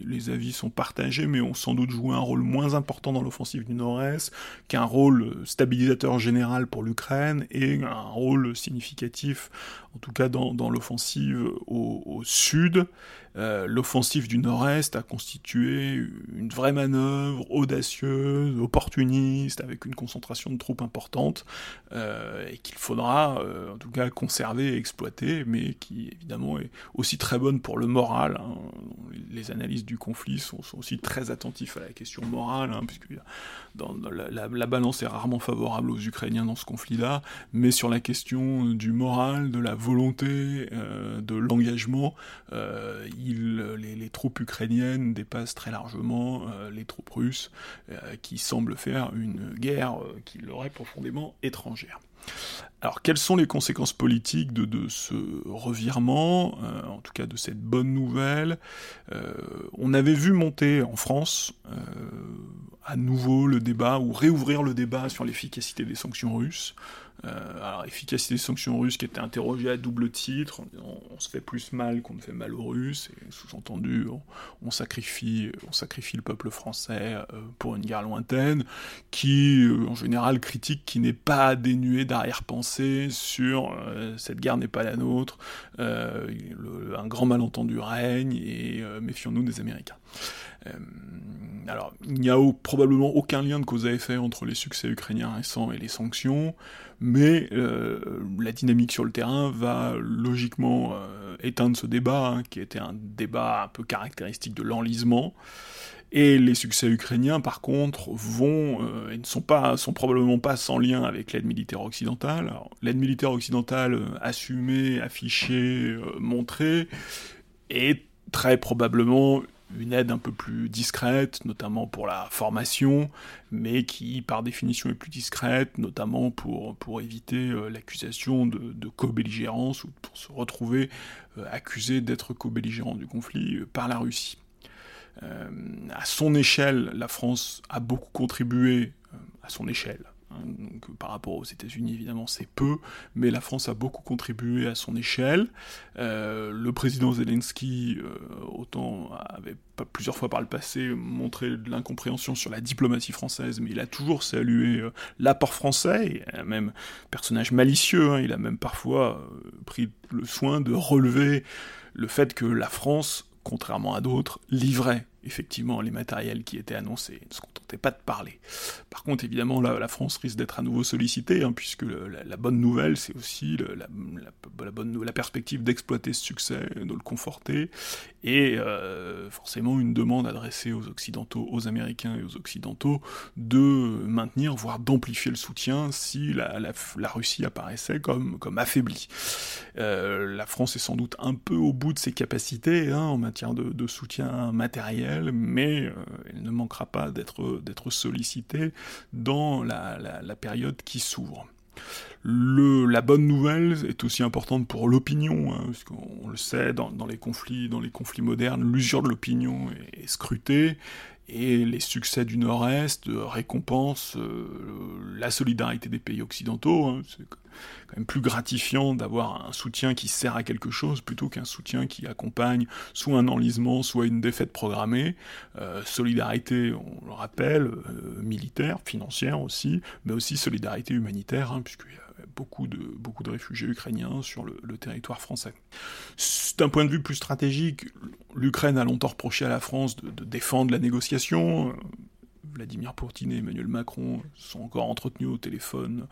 les avis sont partagés, mais ont sans doute joué un rôle moins important dans l'offensive du Nord-Est qu'un rôle stabilisateur général pour l'Ukraine et un rôle significatif, en tout cas dans, l'offensive au, Sud. Euh, l'offensive du Nord-Est a constitué une vraie manœuvre audacieuse, opportuniste, avec une concentration de troupes importante, euh, et qu'il faudra euh, en tout cas conserver et exploiter, mais qui évidemment est aussi très bonne pour le moral. Hein. Les analystes du conflit sont, aussi très attentifs à la question morale, hein, puisque la, balance est rarement favorable aux Ukrainiens dans ce conflit-là, mais sur la question du moral, de la volonté, de l'engagement, les, troupes ukrainiennes dépassent très largement euh, les troupes russes, euh, qui semblent faire une guerre euh, qui leur est profondément étrangère. Alors, quelles sont les conséquences politiques de, ce revirement, en tout cas de cette bonne nouvelle On avait vu monter en France à nouveau le débat, ou réouvrir le débat sur l'efficacité des sanctions russes. Euh, alors, efficacité des sanctions russes qui était interrogée à double titre, on, se fait plus mal qu'on ne fait mal aux Russes, et sous-entendu, on, sacrifie, on sacrifie le peuple français euh, pour une guerre lointaine, qui, euh, en général, critique qui n'est pas dénuée d'arrière-pensée sur cette guerre n'est pas la nôtre, un grand malentendu règne, et méfions-nous des Américains. alors, il n'y a probablement aucun lien de cause à effet entre les succès ukrainiens récents et les sanctions mais euh, la dynamique sur le terrain va logiquement euh, éteindre ce débat, hein, qui était un débat un peu caractéristique de l'enlisement. Et les succès ukrainiens, par contre, vont euh, et ne sont pas, sont probablement pas sans lien avec l'aide militaire occidentale. L'aide militaire occidentale assumée, affichée, montrée, est très probablement une aide un peu plus discrète, notamment pour la formation, mais qui par définition est plus discrète, notamment pour, éviter euh, l'accusation de, co-belligérance ou pour se retrouver euh, accusé d'être co-belligérant du conflit euh, par la Russie. à son échelle, la France a beaucoup contribué, à son échelle, donc, par rapport aux États-Unis, évidemment, c'est peu, mais la France a beaucoup contribué à son échelle. Euh, le président Zelensky, euh, autant avait plusieurs fois par le passé montré de l'incompréhension sur la diplomatie française, mais il a toujours salué euh, l'apport français, même personnage malicieux, hein, il a même parfois pris le soin de relever le fait que la France, contrairement à d'autres, livrait effectivement les matériels qui étaient annoncés, ne se contentaient pas de parler. Par contre, évidemment, la France risque d'être à nouveau sollicitée, hein, puisque la, bonne nouvelle, c'est aussi la, perspective d'exploiter ce succès, de le conforter, et euh, forcément une demande adressée aux Occidentaux, aux Américains et aux Occidentaux, de maintenir, voire d'amplifier le soutien si la, Russie apparaissait comme, comme affaiblie. Euh, la France est sans doute un peu au bout de ses capacités hein, en matière de soutien matériel, mais euh, elle ne manquera pas d'être sollicitée dans la, période qui s'ouvre. la bonne nouvelle est aussi importante pour l'opinion, hein, puisqu'on le sait, dans, les conflits, modernes, l'usure de l'opinion est, scrutée, et les succès du Nord-Est récompensent la solidarité des pays occidentaux. Hein. Quand même plus gratifiant d'avoir un soutien qui sert à quelque chose plutôt qu'un soutien qui accompagne soit un enlisement, soit une défaite programmée. solidarité, on le rappelle, militaire, financière aussi, mais aussi solidarité humanitaire, hein, puisqu'il y a beaucoup de, beaucoup de réfugiés ukrainiens sur le, territoire français. D'un point de vue plus stratégique, l'Ukraine a longtemps reproché à la France de, défendre la négociation. Vladimir Poutine et Emmanuel Macron sont encore entretenus au téléphone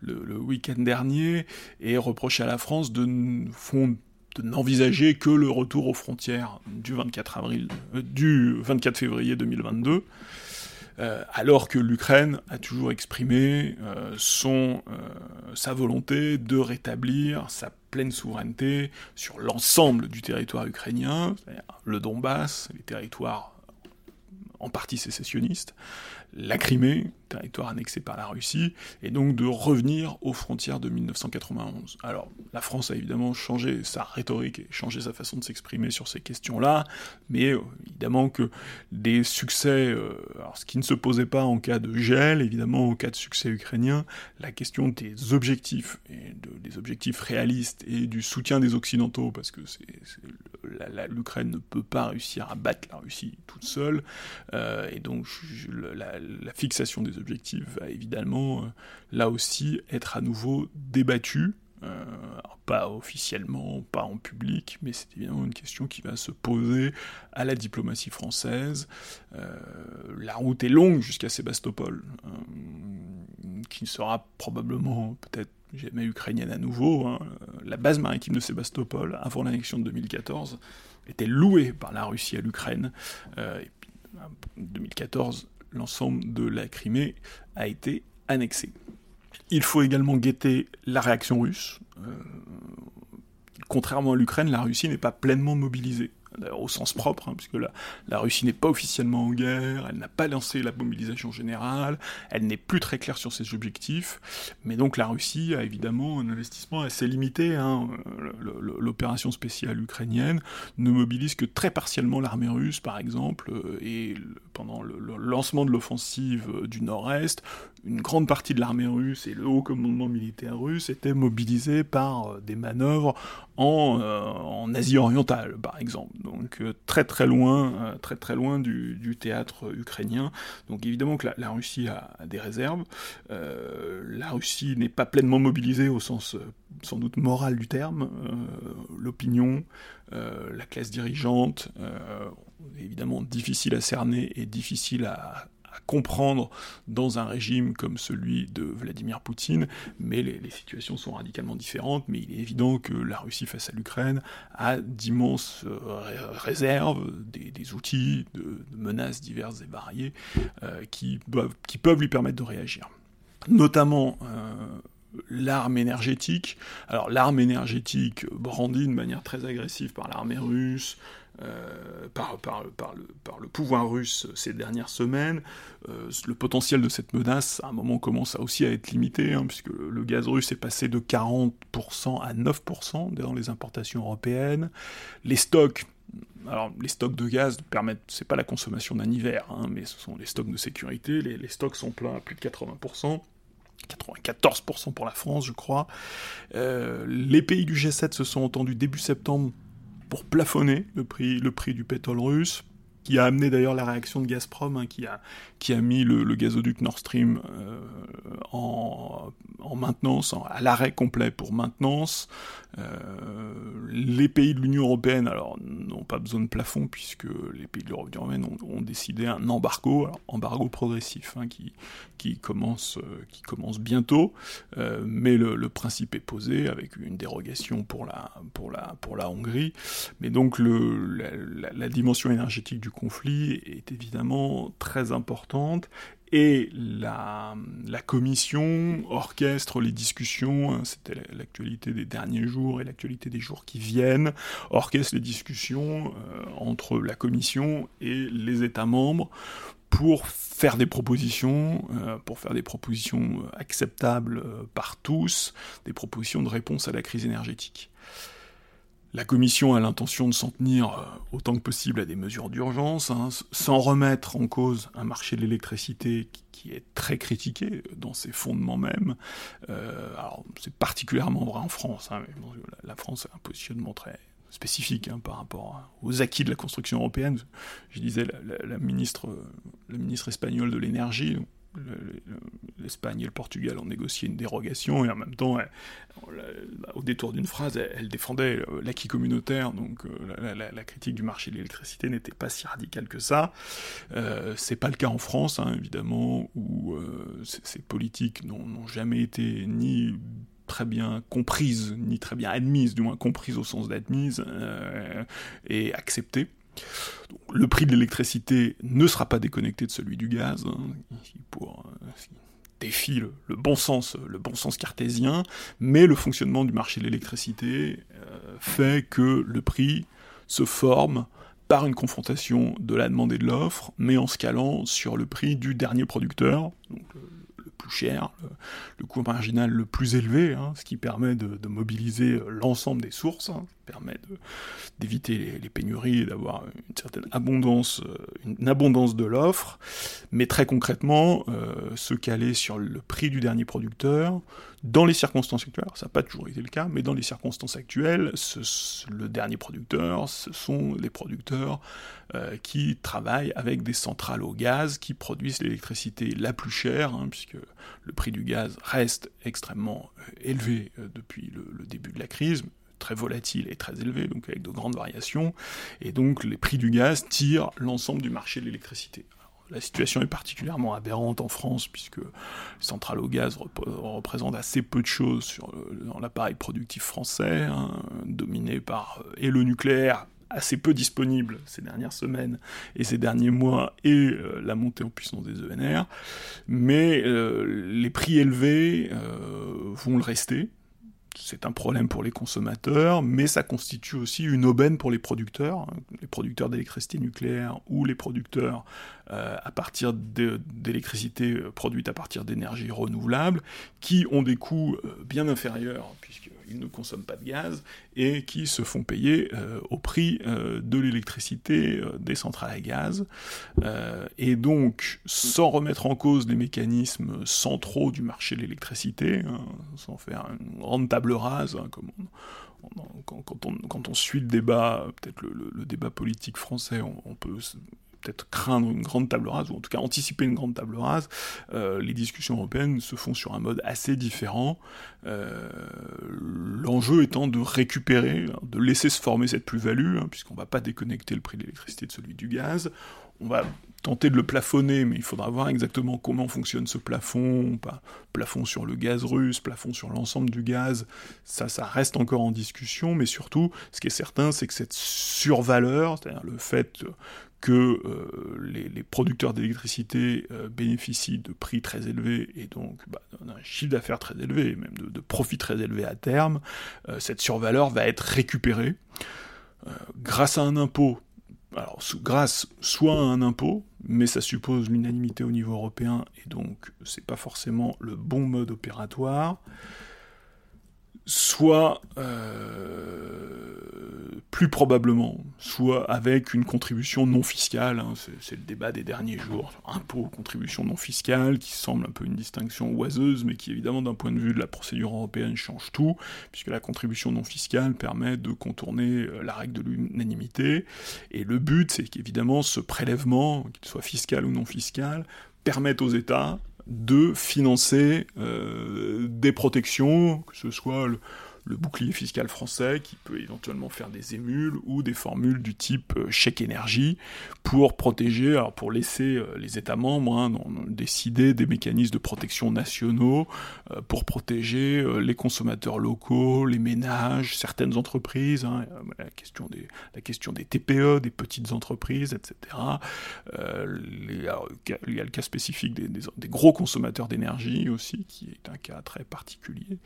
le, week-end dernier et reproché à la France de, de n'envisager que le retour aux frontières du 24 avril, euh, du 24 février 2022. Euh, alors que l'Ukraine a toujours exprimé euh, sa volonté de rétablir sa pleine souveraineté sur l'ensemble du territoire ukrainien, le Donbass, les territoires en partie sécessionnistes, la Crimée, territoire annexé par la Russie, et donc de revenir aux frontières de 1991. Alors, la France a évidemment changé sa rhétorique et changé sa façon de s'exprimer sur ces questions-là, mais euh, évidemment que des succès, euh, alors ce qui ne se posait pas en cas de gel, évidemment en cas de succès ukrainien, la question des objectifs, et des objectifs réalistes, et du soutien des Occidentaux, parce que l'Ukraine ne peut pas réussir à battre la Russie toute seule, euh, et donc la, la fixation des objectifs va évidemment, euh, là aussi, être à nouveau débattu. Euh, pas officiellement, pas en public, mais c'est évidemment une question qui va se poser à la diplomatie française. Euh, la route est longue jusqu'à Sébastopol, qui sera probablement peut-être jamais ukrainienne à nouveau. Hein. La base maritime de Sébastopol, avant l'annexion de 2014, était louée par la Russie à l'Ukraine. et puis, en 2014, l'ensemble de la Crimée a été annexé. Il faut également guetter la réaction russe. Euh, contrairement à l'Ukraine, la Russie n'est pas pleinement mobilisée au sens propre, hein, puisque la, la Russie n'est pas officiellement en guerre, elle n'a pas lancé la mobilisation générale, elle n'est plus très claire sur ses objectifs, mais donc la Russie a évidemment un investissement assez limité. Hein. L'opération spéciale ukrainienne ne mobilise que très partiellement l'armée russe, par exemple, euh, et pendant le, lancement de l'offensive du Nord-Est, une grande partie de l'armée russe et le haut commandement militaire russe étaient mobilisés par euh, des manœuvres en, euh, en Asie orientale, par exemple donc euh, très très loin, très très loin du, théâtre ukrainien. Donc évidemment que la, Russie a, des réserves. La Russie n'est pas pleinement mobilisée au sens sans doute moral du terme. L'opinion, la classe dirigeante, évidemment difficile à cerner et difficile à, comprendre dans un régime comme celui de Vladimir Poutine, mais les, situations sont radicalement différentes, mais il est évident que la Russie face à l'Ukraine a d'immenses euh, réserves, des, outils, de, menaces diverses et variées euh, qui, peuvent lui permettre de réagir. Notamment euh, l'arme énergétique. Alors l'arme énergétique brandie de manière très agressive par l'armée russe, euh, par, le, pouvoir russe ces dernières semaines. Euh, le potentiel de cette menace, à un moment, commence aussi à être limité, hein, puisque le, gaz russe est passé de 40% à 9% dans les importations européennes. Les stocks alors, les stocks de gaz permettent, c'est pas la consommation d'un hiver, hein, mais ce sont les stocks de sécurité. Les, les, stocks sont pleins à plus de 80%. 94% pour la France, je crois. Euh, les pays du G7 se sont entendus début septembre pour plafonner le prix, du pétrole russe, qui a amené d'ailleurs la réaction de Gazprom, hein, qui, a, qui a mis le, gazoduc Nord Stream euh, en, en, maintenance, à l'arrêt complet pour maintenance. Euh, les pays de l'Union Européenne, alors, n'ont pas besoin de plafond, puisque les pays de l'Union Européenne ont, décidé un embargo, alors, embargo progressif, hein, qui, qui, commence, euh, qui commence bientôt, mais le, principe est posé, avec une dérogation pour la, pour la, pour la Hongrie. Mais donc, le, la dimension énergétique du conflit est évidemment très importante et la, la, commission orchestre les discussions, hein, c'était l'actualité des derniers jours et l'actualité des jours qui viennent, orchestre les discussions euh, entre la commission et les États membres pour faire des propositions, euh, pour faire des propositions acceptables euh, par tous, des propositions de réponse à la crise énergétique. La Commission a l'intention de s'en tenir euh, autant que possible à des mesures d'urgence, hein, sans remettre en cause un marché de l'électricité qui est très critiqué dans ses fondements même. Euh, c'est particulièrement vrai en France. Hein, la France a un positionnement très spécifique hein, par rapport aux acquis de la construction européenne. Je disais la ministre espagnole de l'énergie, l'Espagne et le Portugal ont négocié une dérogation et en même temps, au détour d'une phrase, elle, défendait euh, l'acquis communautaire, donc euh, la, critique du marché de l'électricité n'était pas si radicale que ça. Euh, c'est pas le cas en France, hein, évidemment, où euh, ces politiques n'ont jamais été ni très bien comprises, ni très bien admises, du moins comprises au sens d'admises, et le prix de l'électricité ne sera pas déconnecté de celui du gaz, hein, euh, défie le, bon sens, le bon sens cartésien, mais le fonctionnement du marché de l'électricité euh, fait que le prix se forme par une confrontation de la demande et de l'offre, mais en scalant sur le prix du dernier producteur, donc plus cher, le, coût marginal le plus élevé, hein, ce qui permet de, mobiliser l'ensemble des sources, hein, permet d'éviter les, pénuries et d'avoir une certaine abondance, euh, une abondance de l'offre, mais très concrètement, euh, se caler sur le prix du dernier producteur, dans les circonstances actuelles, ça n'a pas toujours été le cas, mais dans les circonstances actuelles, le dernier producteur, ce sont les producteurs euh, qui travaillent avec des centrales au gaz qui produisent l'électricité la plus chère, hein, puisque le prix du gaz reste extrêmement élevé depuis le, début de la crise, très volatile et très élevé, donc avec de grandes variations, et donc les prix du gaz tirent l'ensemble du marché de l'électricité. La situation est particulièrement aberrante en France, puisque les centrales au gaz représentent assez peu de choses sur dans l'appareil productif français, hein, dominé par euh, et le nucléaire, assez peu disponible ces dernières semaines et ces derniers mois, et euh, la montée en puissance des ENR. Mais euh, les prix élevés vont le rester, c'est un problème pour les consommateurs, mais ça constitue aussi une aubaine pour les producteurs, hein, les producteurs d'électricité nucléaire ou les producteurs euh, à partir d'électricité euh, produite à partir d'énergie renouvelable, qui ont des coûts euh, bien inférieurs, puisqu'ils ne consomment pas de gaz, et qui se font payer au prix de l'électricité des centrales à gaz. et donc, sans remettre en cause les mécanismes centraux du marché de l'électricité, hein, sans faire une grande table rase, hein, quand, on, suit le débat, peut-être le, débat politique français, on peut peut-être craindre une grande table rase, ou en tout cas anticiper une grande table rase, euh, les discussions européennes se font sur un mode assez différent, euh, l'enjeu étant de récupérer, de laisser se former cette plus-value, hein, puisqu'on ne va pas déconnecter le prix de l'électricité de celui du gaz, on va tenter de le plafonner, mais il faudra voir exactement comment fonctionne ce plafond, plafond sur le gaz russe, plafond sur l'ensemble du gaz, ça, ça reste encore en discussion, mais surtout, ce qui est certain, c'est que cette survaleur, c'est-à-dire le fait que euh, les, producteurs d'électricité euh, bénéficient de prix très élevés et donc bah, d'un chiffre d'affaires très élevé, même de, profits très élevés à terme, euh, cette survaleur va être récupérée grâce à un impôt. Alors, grâce soit à un impôt, mais ça suppose l'unanimité au niveau européen, et donc c'est pas forcément le bon mode opératoire soit euh, plus probablement, soit avec une contribution non fiscale, hein, c'est le débat des derniers jours, impôt, contribution non fiscale, qui semble un peu une distinction oiseuse, mais qui évidemment d'un point de vue de la procédure européenne change tout, puisque la contribution non fiscale permet de contourner euh, la règle de l'unanimité, et le but c'est qu'évidemment ce prélèvement, qu'il soit fiscal ou non fiscal, permette aux États de financer euh, des protections, que ce soit le, le bouclier fiscal français qui peut éventuellement faire des émules ou des formules du type euh, chèque énergie pour protéger, alors pour laisser euh, les États membres hein, décider des mécanismes de protection nationaux euh, pour protéger les consommateurs locaux, les ménages, certaines entreprises, hein, la, question des, la question des TPE, des petites entreprises, etc. il y a le cas spécifique des, des gros consommateurs d'énergie aussi, qui est un cas très particulier.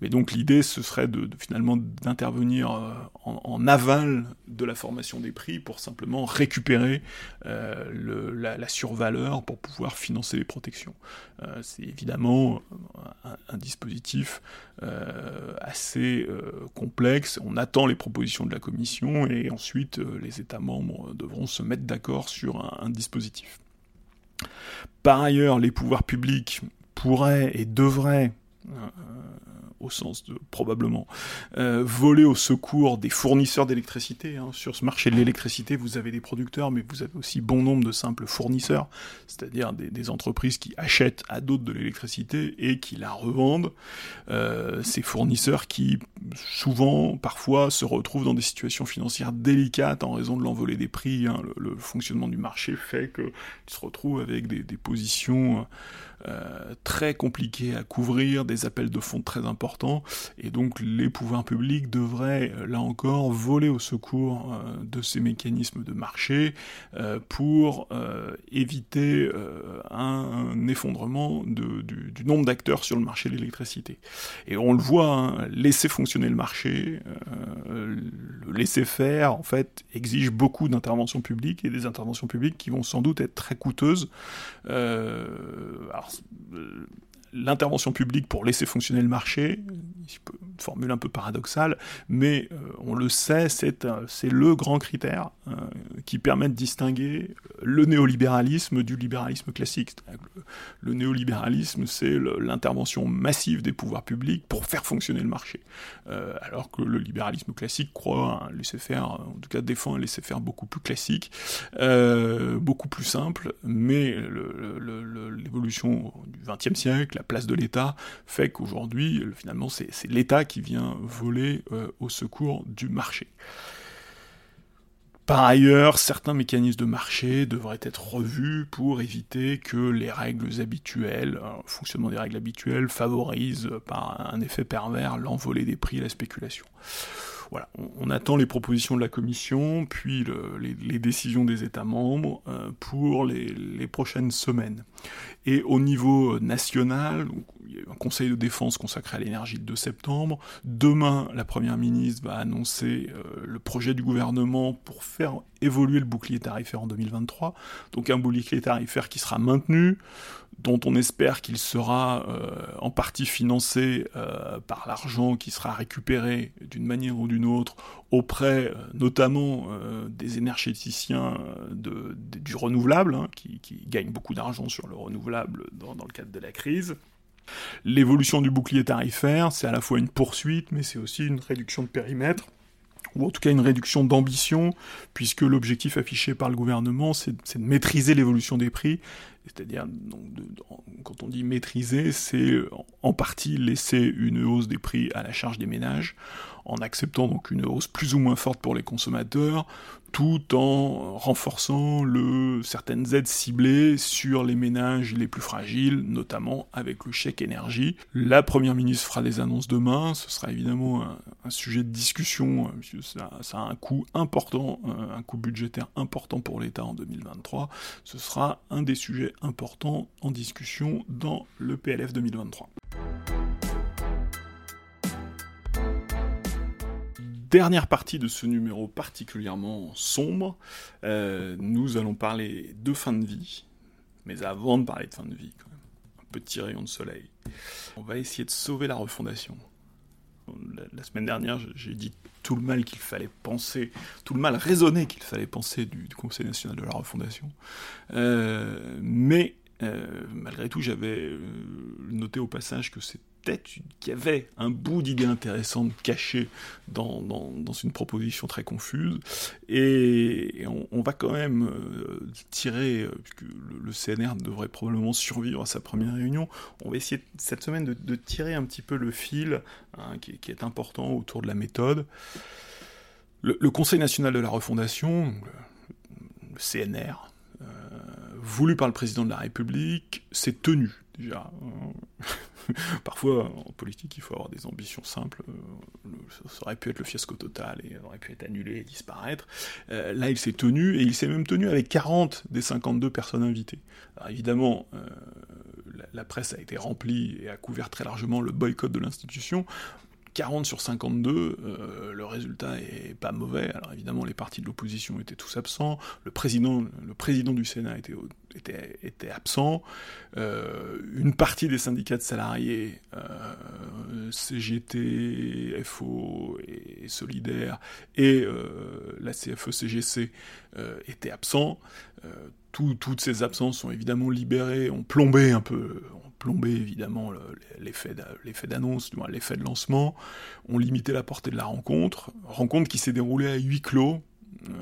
Mais donc l'idée, ce serait de, finalement d'intervenir euh, en, aval de la formation des prix pour simplement récupérer euh, la, survaleur pour pouvoir financer les protections. c'est évidemment un, dispositif assez complexe. On attend les propositions de la Commission et ensuite les États membres devront se mettre d'accord sur un dispositif. Par ailleurs, les pouvoirs publics pourraient et devraient euh, au sens de probablement, euh, voler au secours des fournisseurs d'électricité. Hein. Sur ce marché de l'électricité, vous avez des producteurs, mais vous avez aussi bon nombre de simples fournisseurs, c'est-à-dire des, entreprises qui achètent à d'autres de l'électricité et qui la revendent. Euh, ces fournisseurs qui, souvent, parfois, se retrouvent dans des situations financières délicates en raison de l'envolée des prix. Hein. Le, fonctionnement du marché fait qu'ils se retrouvent avec des, positions euh, très compliquées à couvrir, des appels de fonds très importants et donc les pouvoirs publics devraient, euh, là encore, voler au secours euh, de ces mécanismes de marché euh, pour éviter un, effondrement du, nombre d'acteurs sur le marché de l'électricité. Et on le voit, hein, laisser fonctionner le marché, le laisser faire, en fait, exige beaucoup d'interventions publiques et des interventions publiques qui vont sans doute être très coûteuses. L'intervention publique pour laisser fonctionner le marché, une formule un peu paradoxale, mais euh, on le sait, c'est le grand critère euh, qui permet de distinguer le néolibéralisme du libéralisme classique. Le, néolibéralisme, c'est l'intervention massive des pouvoirs publics pour faire fonctionner le marché, euh, alors que le libéralisme classique croit un laisser-faire, en tout cas défend un laisser-faire beaucoup plus classique, beaucoup plus simple, mais l'évolution du XXe siècle, la place de l'État fait qu'aujourd'hui, finalement, c'est l'État qui vient voler euh, au secours du marché. Par ailleurs, certains mécanismes de marché devraient être revus pour éviter que les règles habituelles, le euh, fonctionnement des règles habituelles, favorisent par un effet pervers l'envolée des prix et la spéculation. Voilà, on, attend les propositions de la Commission, puis les, décisions des États membres euh, pour les, prochaines semaines. Et au niveau national, il y a eu un conseil de défense consacré à l'énergie le 2 septembre. Demain, la Première ministre va annoncer euh, le projet du gouvernement pour faire évoluer le bouclier tarifaire en 2023. Donc un bouclier tarifaire qui sera maintenu, dont on espère qu'il sera euh, en partie financé euh, par l'argent qui sera récupéré d'une manière ou d'une autre auprès euh, notamment des énergéticiens du renouvelable, hein, qui, gagnent beaucoup d'argent sur le renouvelable dans le cadre de la crise. L'évolution du bouclier tarifaire, c'est à la fois une poursuite, mais c'est aussi une réduction de périmètre ou en tout cas une réduction d'ambition, puisque l'objectif affiché par le gouvernement, c'est de maîtriser l'évolution des prix, c'est-à-dire, quand on dit maîtriser, c'est en partie laisser une hausse des prix à la charge des ménages, en acceptant donc une hausse plus ou moins forte pour les consommateurs, tout en renforçant certaines aides ciblées sur les ménages les plus fragiles, notamment avec le chèque énergie. La Première ministre fera des annonces demain, ce sera évidemment un, sujet de discussion, euh, puisque ça, ça, a un coût important, euh, un coût budgétaire important pour l'État en 2023. Ce sera un des sujets importants en discussion dans le PLF 2023. Dernière partie de ce numéro particulièrement sombre, euh, nous allons parler de fin de vie. Mais avant de parler de fin de vie, quand même, un petit rayon de soleil. On va essayer de sauver la refondation. La, semaine dernière, j'ai dit tout le mal qu'il fallait penser, tout le mal raisonné qu'il fallait penser du, Conseil national de la refondation. Euh, mais euh, malgré tout, j'avais noté au passage que c'est qu'il y avait un bout d'idée intéressante caché dans, dans, une proposition très confuse. Et, on, va quand même euh, tirer, euh, puisque le, CNR devrait probablement survivre à sa première réunion, on va essayer cette semaine de, tirer un petit peu le fil hein, qui, est important autour de la méthode. Le, Conseil national de la refondation, le, CNR, euh, voulu par le président de la République, s'est tenu déjà. Parfois, en politique, il faut avoir des ambitions simples. Euh, ça aurait pu être le fiasco total et aurait pu être annulé et disparaître. Euh, là, il s'est tenu, et il s'est même tenu avec 40 des 52 personnes invitées. Alors évidemment, euh, la, presse a été remplie et a couvert très largement le boycott de l'institution 40 sur 52, le résultat est pas mauvais. Alors évidemment, les partis de l'opposition étaient tous absents, le président, du Sénat était, absent, une partie des syndicats de salariés, CGT, FO et Solidaire, et la CFE-CGC étaient absents. Toutes ces absences sont évidemment libérées, ont plombé un peu, plombé évidemment l'effet d'annonce, l'effet de lancement, ont limité la portée de la rencontre, rencontre qui s'est déroulée à huis clos, euh,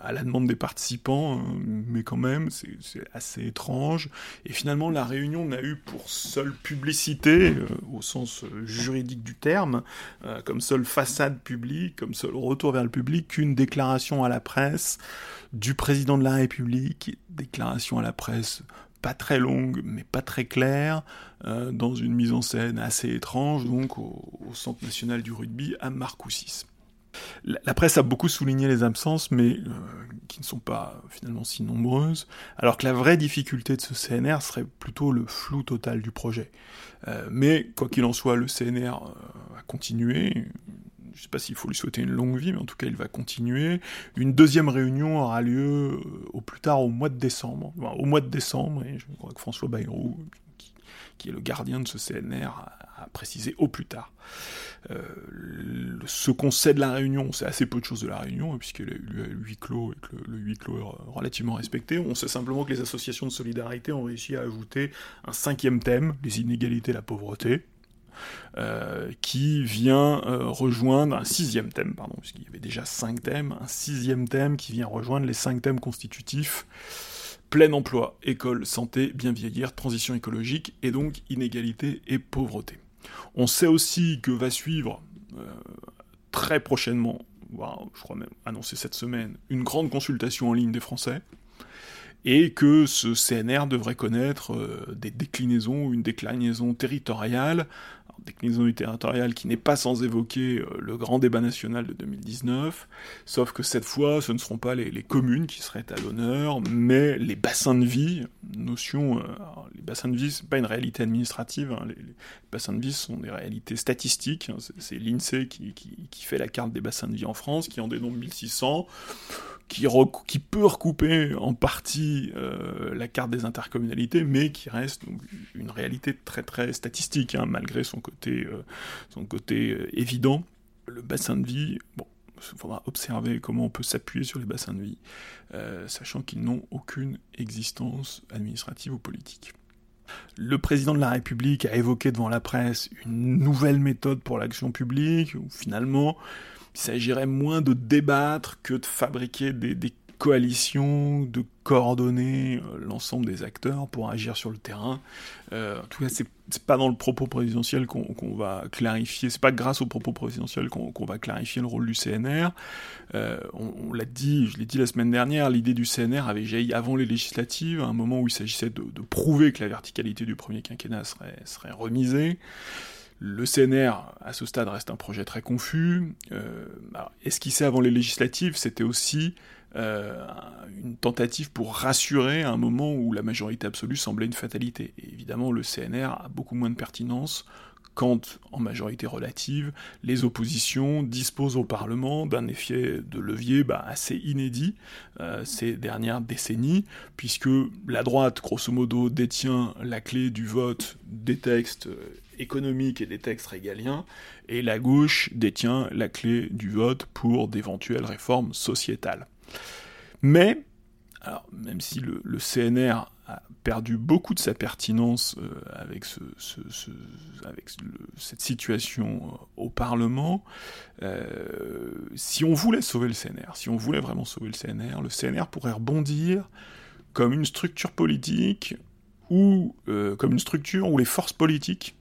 à la demande des participants, hein, mais quand même, c'est assez étrange. Et finalement, la réunion n'a eu pour seule publicité, euh, au sens juridique du terme, euh, comme seule façade publique, comme seul retour vers le public, qu'une déclaration à la presse du président de la République, déclaration à la presse pas très longue, mais pas très claire, dans une mise en scène assez étrange, donc au, Centre national du rugby à Marcoussis. La presse a beaucoup souligné les absences, mais euh, qui ne sont pas finalement si nombreuses, alors que la vraie difficulté de ce CNR serait plutôt le flou total du projet. Euh, mais quoi qu'il en soit, le CNR euh, a continué. Je ne sais pas s'il faut lui souhaiter une longue vie, mais en tout cas, il va continuer. Une deuxième réunion aura lieu au plus tard au mois de décembre. au mois de décembre, et je crois que François Bayrou, qui est le gardien de ce CNR, a, précisé au plus tard. Euh, ce qu'on sait de la Réunion, c'est assez peu de choses de la Réunion, hein, a eu huis clos et que le, huis clos est relativement respecté. On sait simplement que les associations de solidarité ont réussi à ajouter un cinquième thème, les inégalités et la pauvreté. Euh, qui vient euh, rejoindre un sixième thème, pardon, puisqu'il y avait déjà cinq thèmes, un sixième thème qui vient rejoindre les cinq thèmes constitutifs plein emploi, école, santé, bien vieillir, transition écologique, et donc inégalité et pauvreté. On sait aussi que va suivre euh, très prochainement, je crois même annoncé cette semaine, une grande consultation en ligne des Français, et que ce CNR devrait connaître des déclinaisons, une déclinaison territoriale déclinaison territoriale qui n'est pas sans évoquer euh, le grand débat national de 2019, sauf que cette fois, ce ne seront pas les, communes qui seraient à l'honneur, mais les bassins de vie, notion, euh, les bassins de vie, c'est pas une réalité administrative, hein, les, bassins de vie sont des réalités statistiques, hein, c'est l'INSEE qui, qui, fait la carte des bassins de vie en France, qui en dénombre 1600, qui, peut recouper en partie euh, la carte des intercommunalités, mais qui reste une réalité très très statistique, hein, malgré son côté, euh, son côté euh, évident. Le bassin de vie, bon, il faudra observer comment on peut s'appuyer sur les bassins de vie, sachant qu'ils n'ont aucune existence administrative ou politique. Le président de la République a évoqué devant la presse une nouvelle méthode pour l'action publique, où finalement, il s'agirait moins de débattre que de fabriquer des, coalitions, de coordonner euh, l'ensemble des acteurs pour agir sur le terrain. Euh, en tout cas, c'est pas dans le propos présidentiel qu'on va clarifier, c'est pas grâce au propos présidentiel qu'on va clarifier le rôle du CNR. Euh, on, l'a dit, je l'ai dit la semaine dernière, l'idée du CNR avait jailli avant les législatives, à un moment où il s'agissait de, prouver que la verticalité du premier quinquennat serait, serait remisée. Le CNR, à ce stade, reste un projet très confus. Euh, esquissé avant les législatives, c'était aussi euh, une tentative pour rassurer à un moment où la majorité absolue semblait une fatalité. Évidemment, le CNR a beaucoup moins de pertinence quand, en majorité relative, les oppositions disposent au Parlement d'un effet de levier bah, assez inédit euh, ces dernières décennies, puisque la droite, grosso modo, détient la clé du vote des textes économiques et des textes régaliens, et la gauche détient la clé du vote pour d'éventuelles réformes sociétales. Mais, alors, même si le, CNR a perdu beaucoup de sa pertinence euh, avec cette situation euh, au Parlement, euh, si on voulait sauver le CNR, si on voulait vraiment sauver le CNR, le CNR pourrait rebondir comme une structure politique ou comme une structure où les forces politiques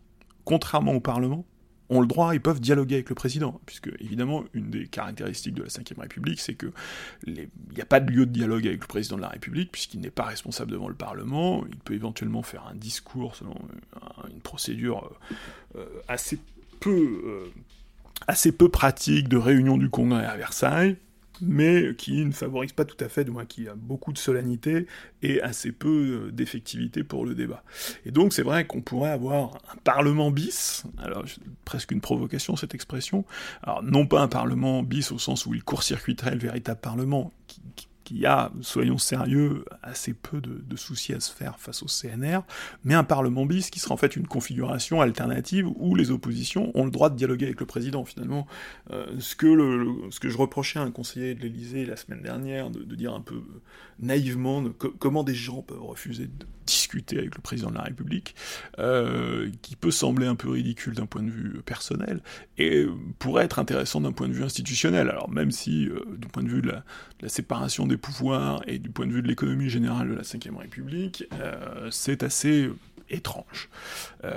contrairement au Parlement, ont le droit, ils peuvent dialoguer avec le président, puisque évidemment, une des caractéristiques de la Ve République, c'est que il n'y a pas de lieu de dialogue avec le président de la République, puisqu'il n'est pas responsable devant le Parlement, il peut éventuellement faire un discours selon une procédure euh, euh, euh, assez peu pratique de réunion du Congrès à Versailles, mais qui ne favorise pas tout à fait, du moins qui a beaucoup de solennité et assez peu d'effectivité pour le débat. Et donc c'est vrai qu'on pourrait avoir un parlement bis, alors presque une provocation cette expression, alors non pas un parlement bis au sens où il court-circuiterait le véritable parlement, a, soyons sérieux, assez peu de, soucis à se faire face au CNR, mais un Parlement bis qui sera en fait une configuration alternative où les oppositions ont le droit de dialoguer avec le président, finalement. Euh, ce, que le, ce que je reprochais à un conseiller de l'Élysée la semaine dernière, de, dire un peu naïvement comment des gens peuvent refuser de discuter avec le président de la République, euh, qui peut sembler un peu ridicule d'un point de vue personnel, et pourrait être intéressant d'un point de vue institutionnel. Alors même si, euh, du point de vue de la, séparation des pouvoirs et du point de vue de l'économie générale de la Ve République, euh, c'est assez étrange. Il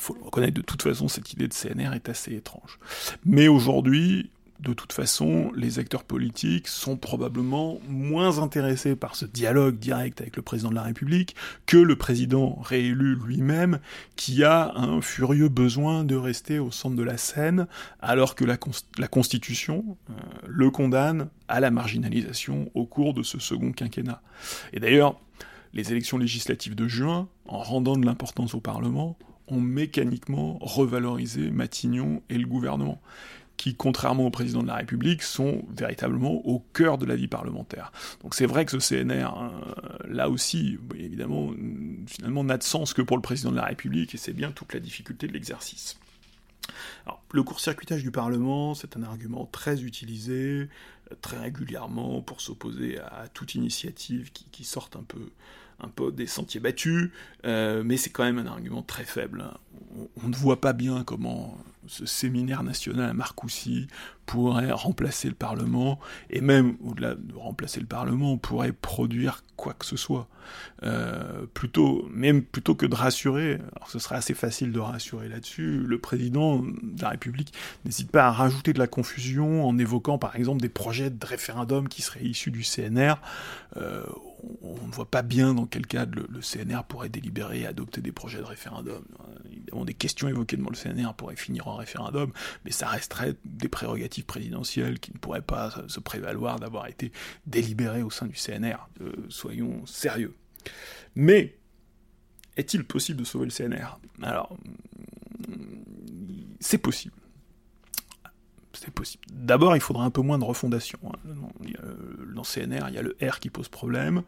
faut le reconnaître, de toute façon, cette idée de CNR est assez étrange. Mais aujourd'hui, de toute façon, les acteurs politiques sont probablement moins intéressés par ce dialogue direct avec le président de la République que le président réélu lui-même, qui a un furieux besoin de rester au centre de la scène, alors que la, Constitution euh, le condamne à la marginalisation au cours de ce second quinquennat. Et d'ailleurs, les élections législatives de juin, en rendant de l'importance au Parlement, ont mécaniquement revalorisé Matignon et le gouvernement qui, contrairement au président de la République, sont véritablement au cœur de la vie parlementaire. Donc c'est vrai que ce CNR, hein, là aussi, évidemment, finalement, n'a de sens que pour le président de la République, et c'est bien toute la difficulté de l'exercice. Alors, le court-circuitage du Parlement, c'est un argument très utilisé, très régulièrement, pour s'opposer à toute initiative qui, qui sorte un peu un peu des sentiers battus, euh, mais c'est quand même un argument très faible. On, ne voit pas bien comment ce séminaire national à Marcoussis pourrait remplacer le Parlement, et même au-delà de remplacer le Parlement, pourrait produire quoi que ce soit. Euh, plutôt, même plutôt que de rassurer, alors ce serait assez facile de rassurer là-dessus, le président de la République n'hésite pas à rajouter de la confusion en évoquant par exemple des projets de référendum qui seraient issus du CNR. Euh, on ne voit pas bien dans quel cas le, CNR pourrait délibérer et adopter des projets de référendum. Évidemment, des questions évoquées devant le CNR pourraient finir en référendum, mais ça resterait des prérogatives présidentielles qui ne pourraient pas se prévaloir d'avoir été délibérées au sein du CNR. Euh, soyons sérieux. Mais est-il possible de sauver le CNR Alors, c'est possible c'est possible. D'abord, il faudra un peu moins de refondation. Dans CNR, il y a le R qui pose problème.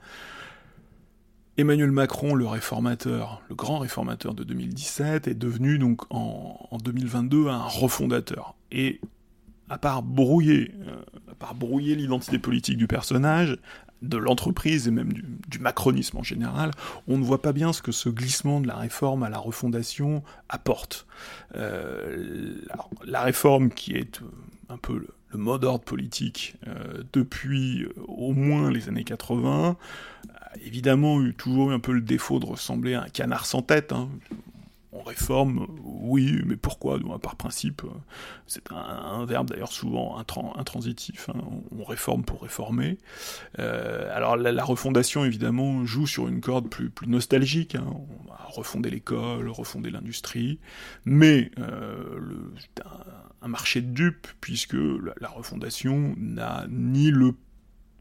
Emmanuel Macron, le réformateur, le grand réformateur de 2017, est devenu donc en, 2022 un refondateur. Et à part brouiller, euh, à part brouiller l'identité politique du personnage, de l'entreprise et même du, macronisme en général, on ne voit pas bien ce que ce glissement de la réforme à la refondation apporte. Euh, la réforme qui est euh, un peu le, mot d'ordre politique euh, depuis au moins les années 80, a évidemment eu toujours un peu le défaut de ressembler à un canard sans tête. Hein on réforme, oui, mais pourquoi Par principe, c'est un, verbe d'ailleurs souvent intransitif, hein. on réforme pour réformer. Euh, alors la, refondation, évidemment, joue sur une corde plus, nostalgique, hein. on va refonder l'école, refonder l'industrie, mais euh, un, marché de dupes, puisque la refondation n'a ni le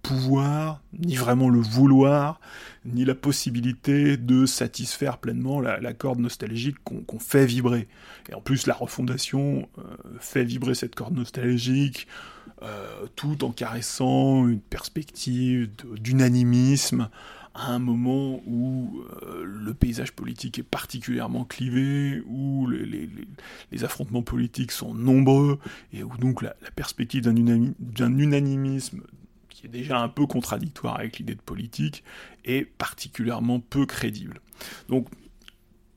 pouvoir, ni vraiment le vouloir, ni la possibilité de satisfaire pleinement la, corde nostalgique qu'on fait vibrer. Et en plus, la refondation euh, fait vibrer cette corde nostalgique, euh, tout en caressant une perspective d'unanimisme à un moment où euh, le paysage politique est particulièrement clivé, où les, affrontements politiques sont nombreux, et où donc la, la perspective d'un unanimisme qui est déjà un peu contradictoire avec l'idée de politique, est particulièrement peu crédible. Donc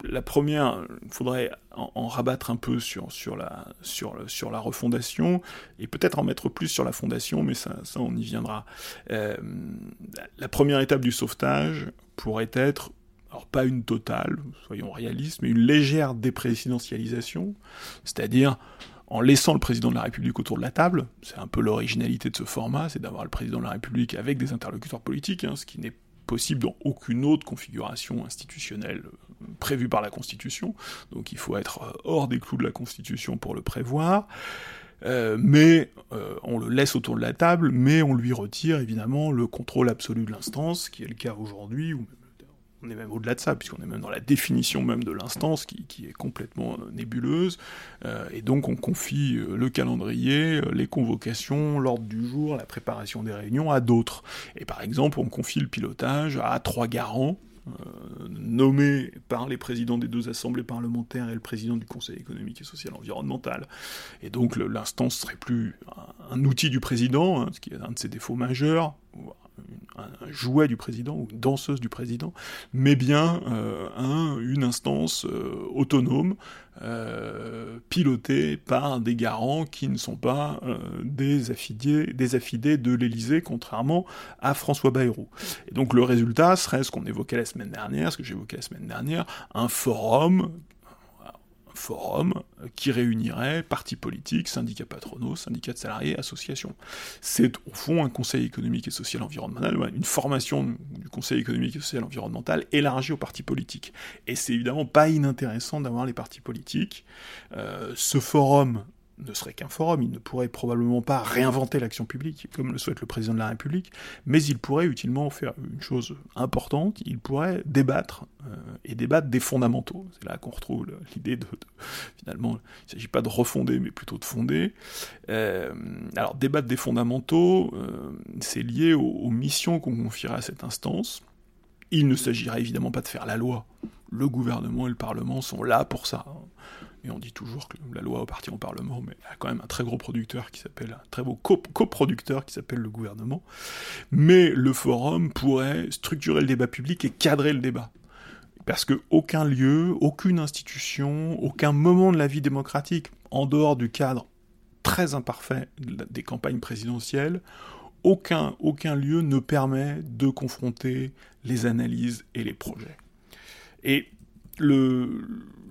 la première, il faudrait en, rabattre un peu sur, sur, la, sur, la refondation, et peut-être en mettre plus sur la fondation, mais ça, ça on y viendra. Euh, la première étape du sauvetage pourrait être, alors pas une totale, soyons réalistes, mais une légère déprésidentialisation, c'est-à-dire en laissant le président de la République autour de la table. C'est un peu l'originalité de ce format, c'est d'avoir le président de la République avec des interlocuteurs politiques, hein, ce qui n'est possible dans aucune autre configuration institutionnelle euh, prévue par la Constitution. Donc il faut être euh, hors des clous de la Constitution pour le prévoir. Euh, mais on le laisse autour de la table, mais on lui retire évidemment le contrôle absolu de l'instance, qui est le cas aujourd'hui, ou on est même au-delà de ça, puisqu'on est même dans la définition même de l'instance, qui, est complètement euh, nébuleuse, et donc on confie le calendrier, les convocations, l'ordre du jour, la préparation des réunions à d'autres. Et par exemple, on confie le pilotage à trois garants, euh, nommé par les présidents des deux assemblées parlementaires et le président du Conseil économique et social environnemental. Et donc l'instance serait plus un, outil du président, hein, ce qui est un de ses défauts majeurs, un jouet du président ou une danseuse du président, mais bien euh, une instance euh, autonome euh, pilotée par des garants qui ne sont pas des affidés, des affidés de l'Élysée, contrairement à François Bayrou. Et donc le résultat serait ce qu'on évoquait la semaine dernière, ce que j'évoquais la semaine dernière, un forum forum qui réunirait partis politiques, syndicats patronaux, syndicats de salariés, associations. C'est au fond un conseil économique et social environnemental, une formation du conseil économique et social environnemental élargie aux partis politiques. Et c'est évidemment pas inintéressant d'avoir les partis politiques. Euh, ce forum ne serait qu'un forum, il ne pourrait probablement pas réinventer l'action publique, comme le souhaite le président de la République, mais il pourrait utilement faire une chose importante, il pourrait débattre, euh, et débattre des fondamentaux. C'est là qu'on retrouve l'idée de, finalement, il ne s'agit pas de refonder, mais plutôt de fonder. Euh, alors, débattre des fondamentaux, euh, c'est lié aux missions qu'on confierait à cette instance. Il ne s'agirait évidemment pas de faire la loi. Le gouvernement et le Parlement sont là pour ça et on dit toujours que la loi appartient au Parlement, mais il y a quand même un très gros producteur qui s'appelle, un très beau coproducteur qui s'appelle le gouvernement. Mais le forum pourrait structurer le débat public et cadrer le débat. Parce que aucun lieu, aucune institution, aucun moment de la vie démocratique, en dehors du cadre très imparfait des campagnes présidentielles, aucun, aucun lieu ne permet de confronter les analyses et les projets. Et le,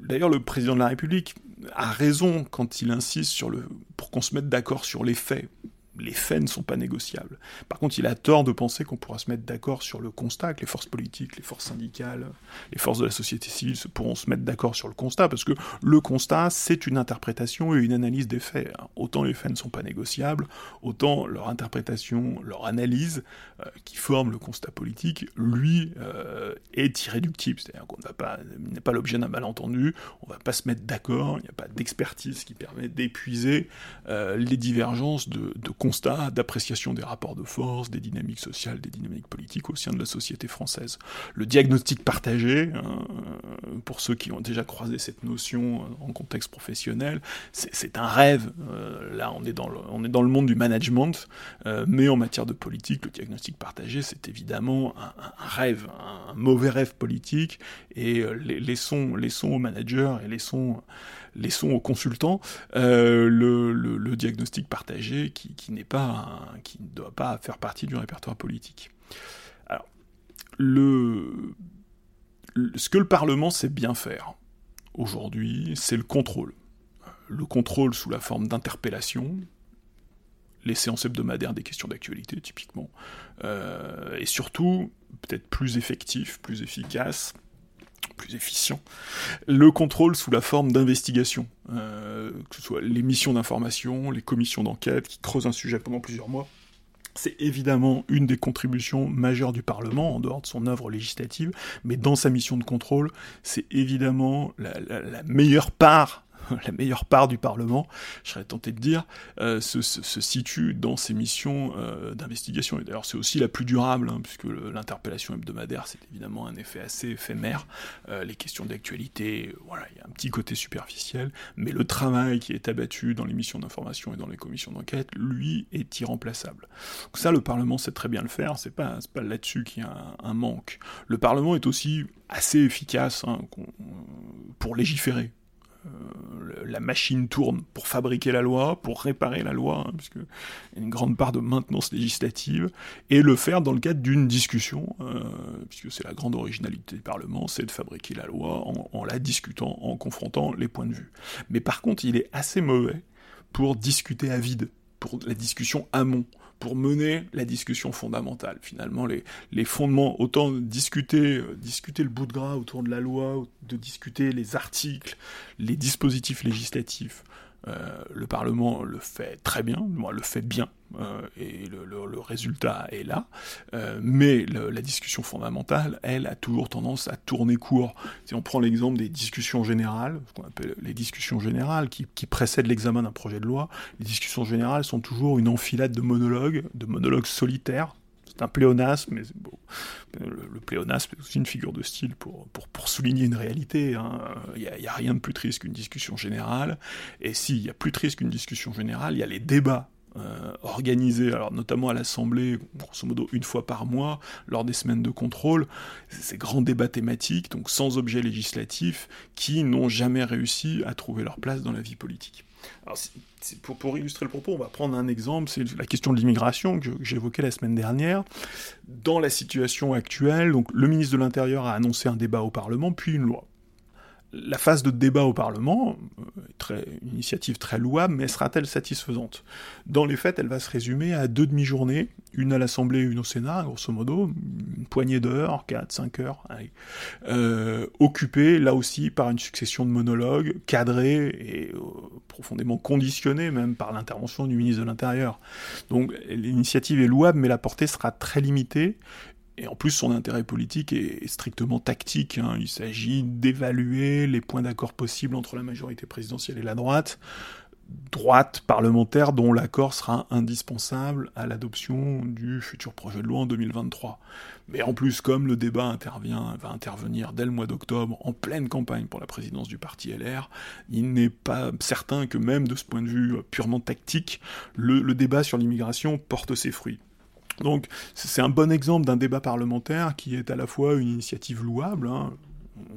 D'ailleurs, le président de la République a raison quand il insiste sur le, pour qu'on se mette d'accord sur les faits les faits ne sont pas négociables. Par contre, il a tort de penser qu'on pourra se mettre d'accord sur le constat, que les forces politiques, les forces syndicales, les forces de la société civile pourront se mettre d'accord sur le constat, parce que le constat, c'est une interprétation et une analyse des faits. Autant les faits ne sont pas négociables, autant leur interprétation, leur analyse, euh, qui forme le constat politique, lui, euh, est irréductible. C'est-à-dire qu'on n'est pas l'objet d'un malentendu, on ne va pas se mettre d'accord, il n'y a pas d'expertise qui permet d'épuiser euh, les divergences de, de constat d'appréciation des rapports de force, des dynamiques sociales, des dynamiques politiques au sein de la société française. Le diagnostic partagé, hein, euh, pour ceux qui ont déjà croisé cette notion euh, en contexte professionnel, c'est un rêve. Euh, là, on est, dans le, on est dans le monde du management, mais en matière de politique, le diagnostic partagé, c'est évidemment un, rêve, un, mauvais rêve politique, et laissons, laissons aux managers et laissons laissons aux consultants euh, le, diagnostic partagé qui, n'est pas qui ne doit pas faire partie du répertoire politique. Alors, ce que le Parlement sait bien faire aujourd'hui, c'est le contrôle. Le contrôle sous la forme d'interpellation, les séances hebdomadaires des questions d'actualité, typiquement, euh, et surtout, peut-être plus effectif, plus efficace, plus efficient, le contrôle sous la forme d'investigation, euh, que ce soit les missions d'information, les commissions d'enquête qui creusent un sujet pendant plusieurs mois. C'est évidemment une des contributions majeures du Parlement, en dehors de son œuvre législative, mais dans sa mission de contrôle, c'est évidemment la meilleure part la meilleure part du Parlement, je serais tenté de dire, euh, se, situe dans ces missions euh, d'investigation. Et d'ailleurs, c'est aussi la plus durable, hein, puisque l'interpellation hebdomadaire, c'est évidemment un effet assez éphémère. Euh, les questions d'actualité, voilà, il y a un petit côté superficiel, mais le travail qui est abattu dans les missions d'information et dans les commissions d'enquête, lui, est irremplaçable. Donc ça, le Parlement sait très bien le faire, c'est pas, pas là-dessus qu'il y a un, manque. Le Parlement est aussi assez efficace hein, pour légiférer. La machine tourne pour fabriquer la loi, pour réparer la loi, hein, y a une grande part de maintenance législative, et le faire dans le cadre d'une discussion, euh, puisque c'est la grande originalité du Parlement, c'est de fabriquer la loi en, la discutant, en confrontant les points de vue. Mais par contre, il est assez mauvais pour discuter à vide, pour la discussion amont pour mener la discussion fondamentale. Finalement, les, fondements, autant discuter, euh, discuter le bout de gras autour de la loi, de discuter les articles, les dispositifs législatifs, Euh, le Parlement le fait très bien, moi le fait bien, euh, et le, résultat est là. Euh, mais la discussion fondamentale, elle, a toujours tendance à tourner court. Si on prend l'exemple des discussions générales, ce qu'on appelle les discussions générales, qui, qui précèdent l'examen d'un projet de loi, les discussions générales sont toujours une enfilade de monologues, de monologues solitaires, un pléonasme, mais le, pléonasme est aussi une figure de style pour, pour, souligner une réalité. Hein. Il n'y a, rien de plus triste qu'une discussion générale, et s'il y a plus triste qu'une discussion générale, il y a les débats euh, organisés, alors notamment à l'Assemblée, grosso modo une fois par mois, lors des semaines de contrôle, ces grands débats thématiques, donc sans objet législatif, qui n'ont jamais réussi à trouver leur place dans la vie politique. Pour, pour, illustrer le propos, on va prendre un exemple, c'est la question de l'immigration que j'évoquais la semaine dernière. Dans la situation actuelle, donc, le ministre de l'Intérieur a annoncé un débat au Parlement, puis une loi la phase de débat au Parlement, euh, une initiative très louable, mais sera-t-elle satisfaisante? Dans les faits, elle va se résumer à deux demi-journées, une à l'Assemblée et une au Sénat, grosso modo, une poignée d'heures, 4, 5 heures, euh, occupées là aussi par une succession de monologues, cadrés et euh, profondément conditionnés même par l'intervention du ministre de l'Intérieur. Donc l'initiative est louable, mais la portée sera très limitée, et en plus, son intérêt politique est, strictement tactique. Hein. Il s'agit d'évaluer les points d'accord possibles entre la majorité présidentielle et la droite. Droite parlementaire dont l'accord sera indispensable à l'adoption du futur projet de loi en 2023. Mais en plus, comme le débat intervient, va intervenir dès le mois d'octobre, en pleine campagne pour la présidence du parti LR, il n'est pas certain que même de ce point de vue purement tactique, le débat sur l'immigration porte ses fruits. Donc c'est un bon exemple d'un débat parlementaire qui est à la fois une initiative louable, hein.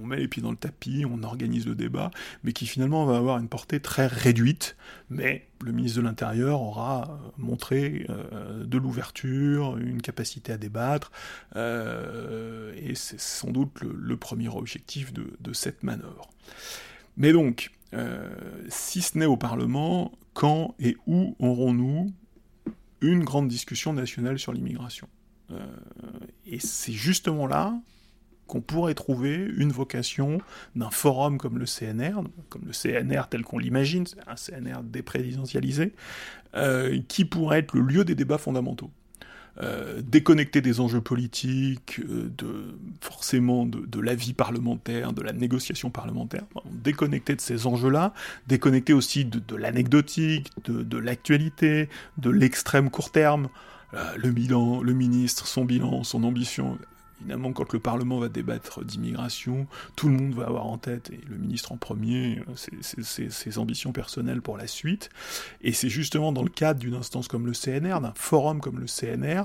on met les pieds dans le tapis, on organise le débat, mais qui finalement va avoir une portée très réduite, mais le ministre de l'Intérieur aura euh, montré euh, de l'ouverture, une capacité à débattre, euh, et c'est sans doute le, premier objectif de, cette manœuvre. Mais donc, si ce n'est au Parlement, quand et où aurons-nous une grande discussion nationale sur l'immigration. Euh, et c'est justement là qu'on pourrait trouver une vocation d'un forum comme le CNR, comme le CNR tel qu'on l'imagine, un CNR déprésidentialisé, euh, qui pourrait être le lieu des débats fondamentaux. Euh, déconnecté des enjeux politiques, de, forcément de, de la vie parlementaire, de la négociation parlementaire, déconnecté de ces enjeux-là, déconnecté aussi de, de l'anecdotique, de, l'actualité, de l'extrême court terme, euh, le bilan, le ministre, son bilan, son ambition, Évidemment, quand le Parlement va débattre d'immigration, tout le monde va avoir en tête, et le ministre en premier, euh, ses, ambitions personnelles pour la suite. Et c'est justement dans le cadre d'une instance comme le CNR, d'un forum comme le CNR,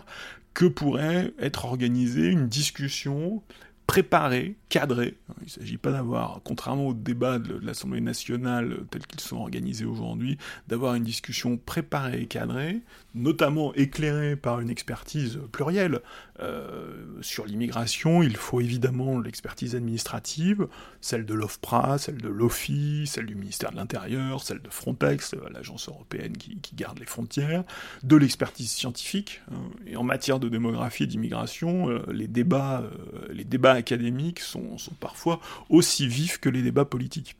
que pourrait être organisée une discussion préparés, cadrés. Il ne s'agit pas d'avoir, contrairement au débat de l'Assemblée nationale tels qu'ils sont organisés aujourd'hui, d'avoir une discussion préparée et cadrée, notamment éclairée par une expertise plurielle. Euh, sur l'immigration, il faut évidemment l'expertise administrative, celle de l'OFPRA, celle de l'OFI, celle du ministère de l'Intérieur, celle de Frontex, l'agence européenne qui, garde les frontières, de l'expertise scientifique. Hein. et en matière de démographie et d'immigration, euh, les débats, euh, les débats académiques sont, parfois aussi vifs que les débats politiques.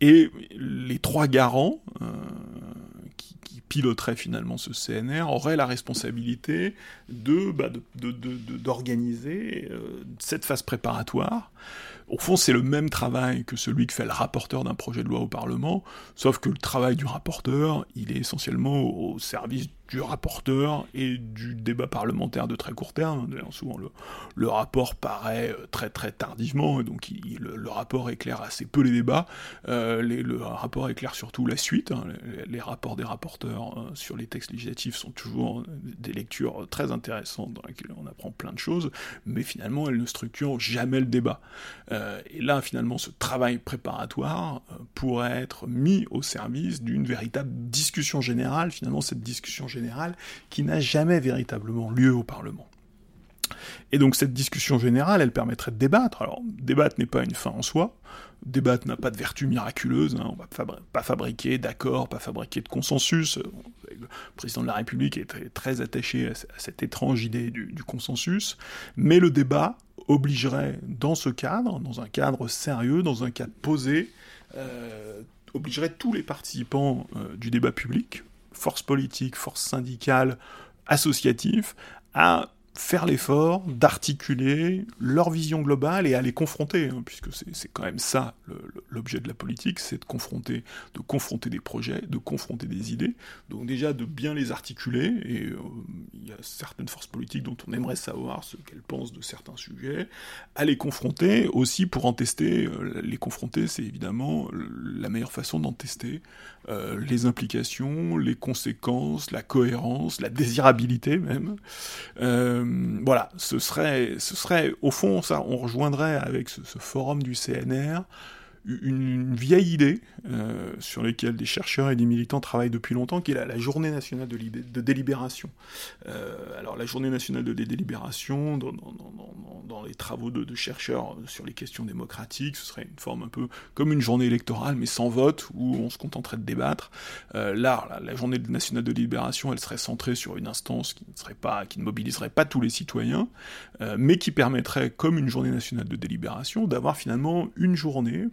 Et les trois garants euh, qui, piloteraient finalement ce CNR auraient la responsabilité de, bah, d'organiser euh, cette phase préparatoire. Au fond, c'est le même travail que celui que fait le rapporteur d'un projet de loi au Parlement, sauf que le travail du rapporteur, il est essentiellement au service du rapporteur et du débat parlementaire de très court terme. Souvent, le, rapport paraît euh, très très tardivement, et donc le, rapport éclaire assez peu les débats. Euh, le rapport éclaire surtout la suite. Hein. Les, rapports des rapporteurs euh, sur les textes législatifs sont toujours des lectures très intéressantes dans lesquelles on apprend plein de choses, mais finalement, elles ne structurent jamais le débat. et là, finalement, ce travail préparatoire pourrait être mis au service d'une véritable discussion générale. Finalement, cette discussion générale qui n'a jamais véritablement lieu au Parlement. Et donc cette discussion générale, elle permettrait de débattre. Alors, débattre n'est pas une fin en soi, débattre n'a pas de vertu miraculeuse, hein. on va pas fabriquer d'accords, pas fabriquer de consensus. Le président de la République est très, attaché à, cette étrange idée du, consensus, mais le débat obligerait, dans ce cadre, dans un cadre sérieux, dans un cadre posé, euh, obligerait tous les participants du débat public, forces politiques, forces syndicales, associatives, à faire l'effort d'articuler leur vision globale et à les confronter, hein, puisque c'est quand même ça l'objet de la politique, c'est de confronter, de confronter des projets, de confronter des idées, donc déjà de bien les articuler, et euh, il y a certaines forces politiques dont on aimerait savoir ce qu'elles pensent de certains sujets, à les confronter aussi pour en tester, euh, les confronter c'est évidemment la meilleure façon d'en tester euh, les implications, les conséquences, la cohérence, la désirabilité même. Voilà, ce serait, ce serait, au fond, ça, on rejoindrait avec ce, ce forum du CNR une, vieille idée euh, sur laquelle des chercheurs et des militants travaillent depuis longtemps, qui est la, journée nationale de, délibération. Euh, alors la journée nationale de délibération, dans, dans, les travaux de, chercheurs sur les questions démocratiques, ce serait une forme un peu comme une journée électorale, mais sans vote, où on se contenterait de débattre. Euh, là, la, journée nationale de délibération, elle serait centrée sur une instance qui ne, serait pas, qui ne mobiliserait pas tous les citoyens, mais qui permettrait, comme une journée nationale de délibération, d'avoir finalement une journée,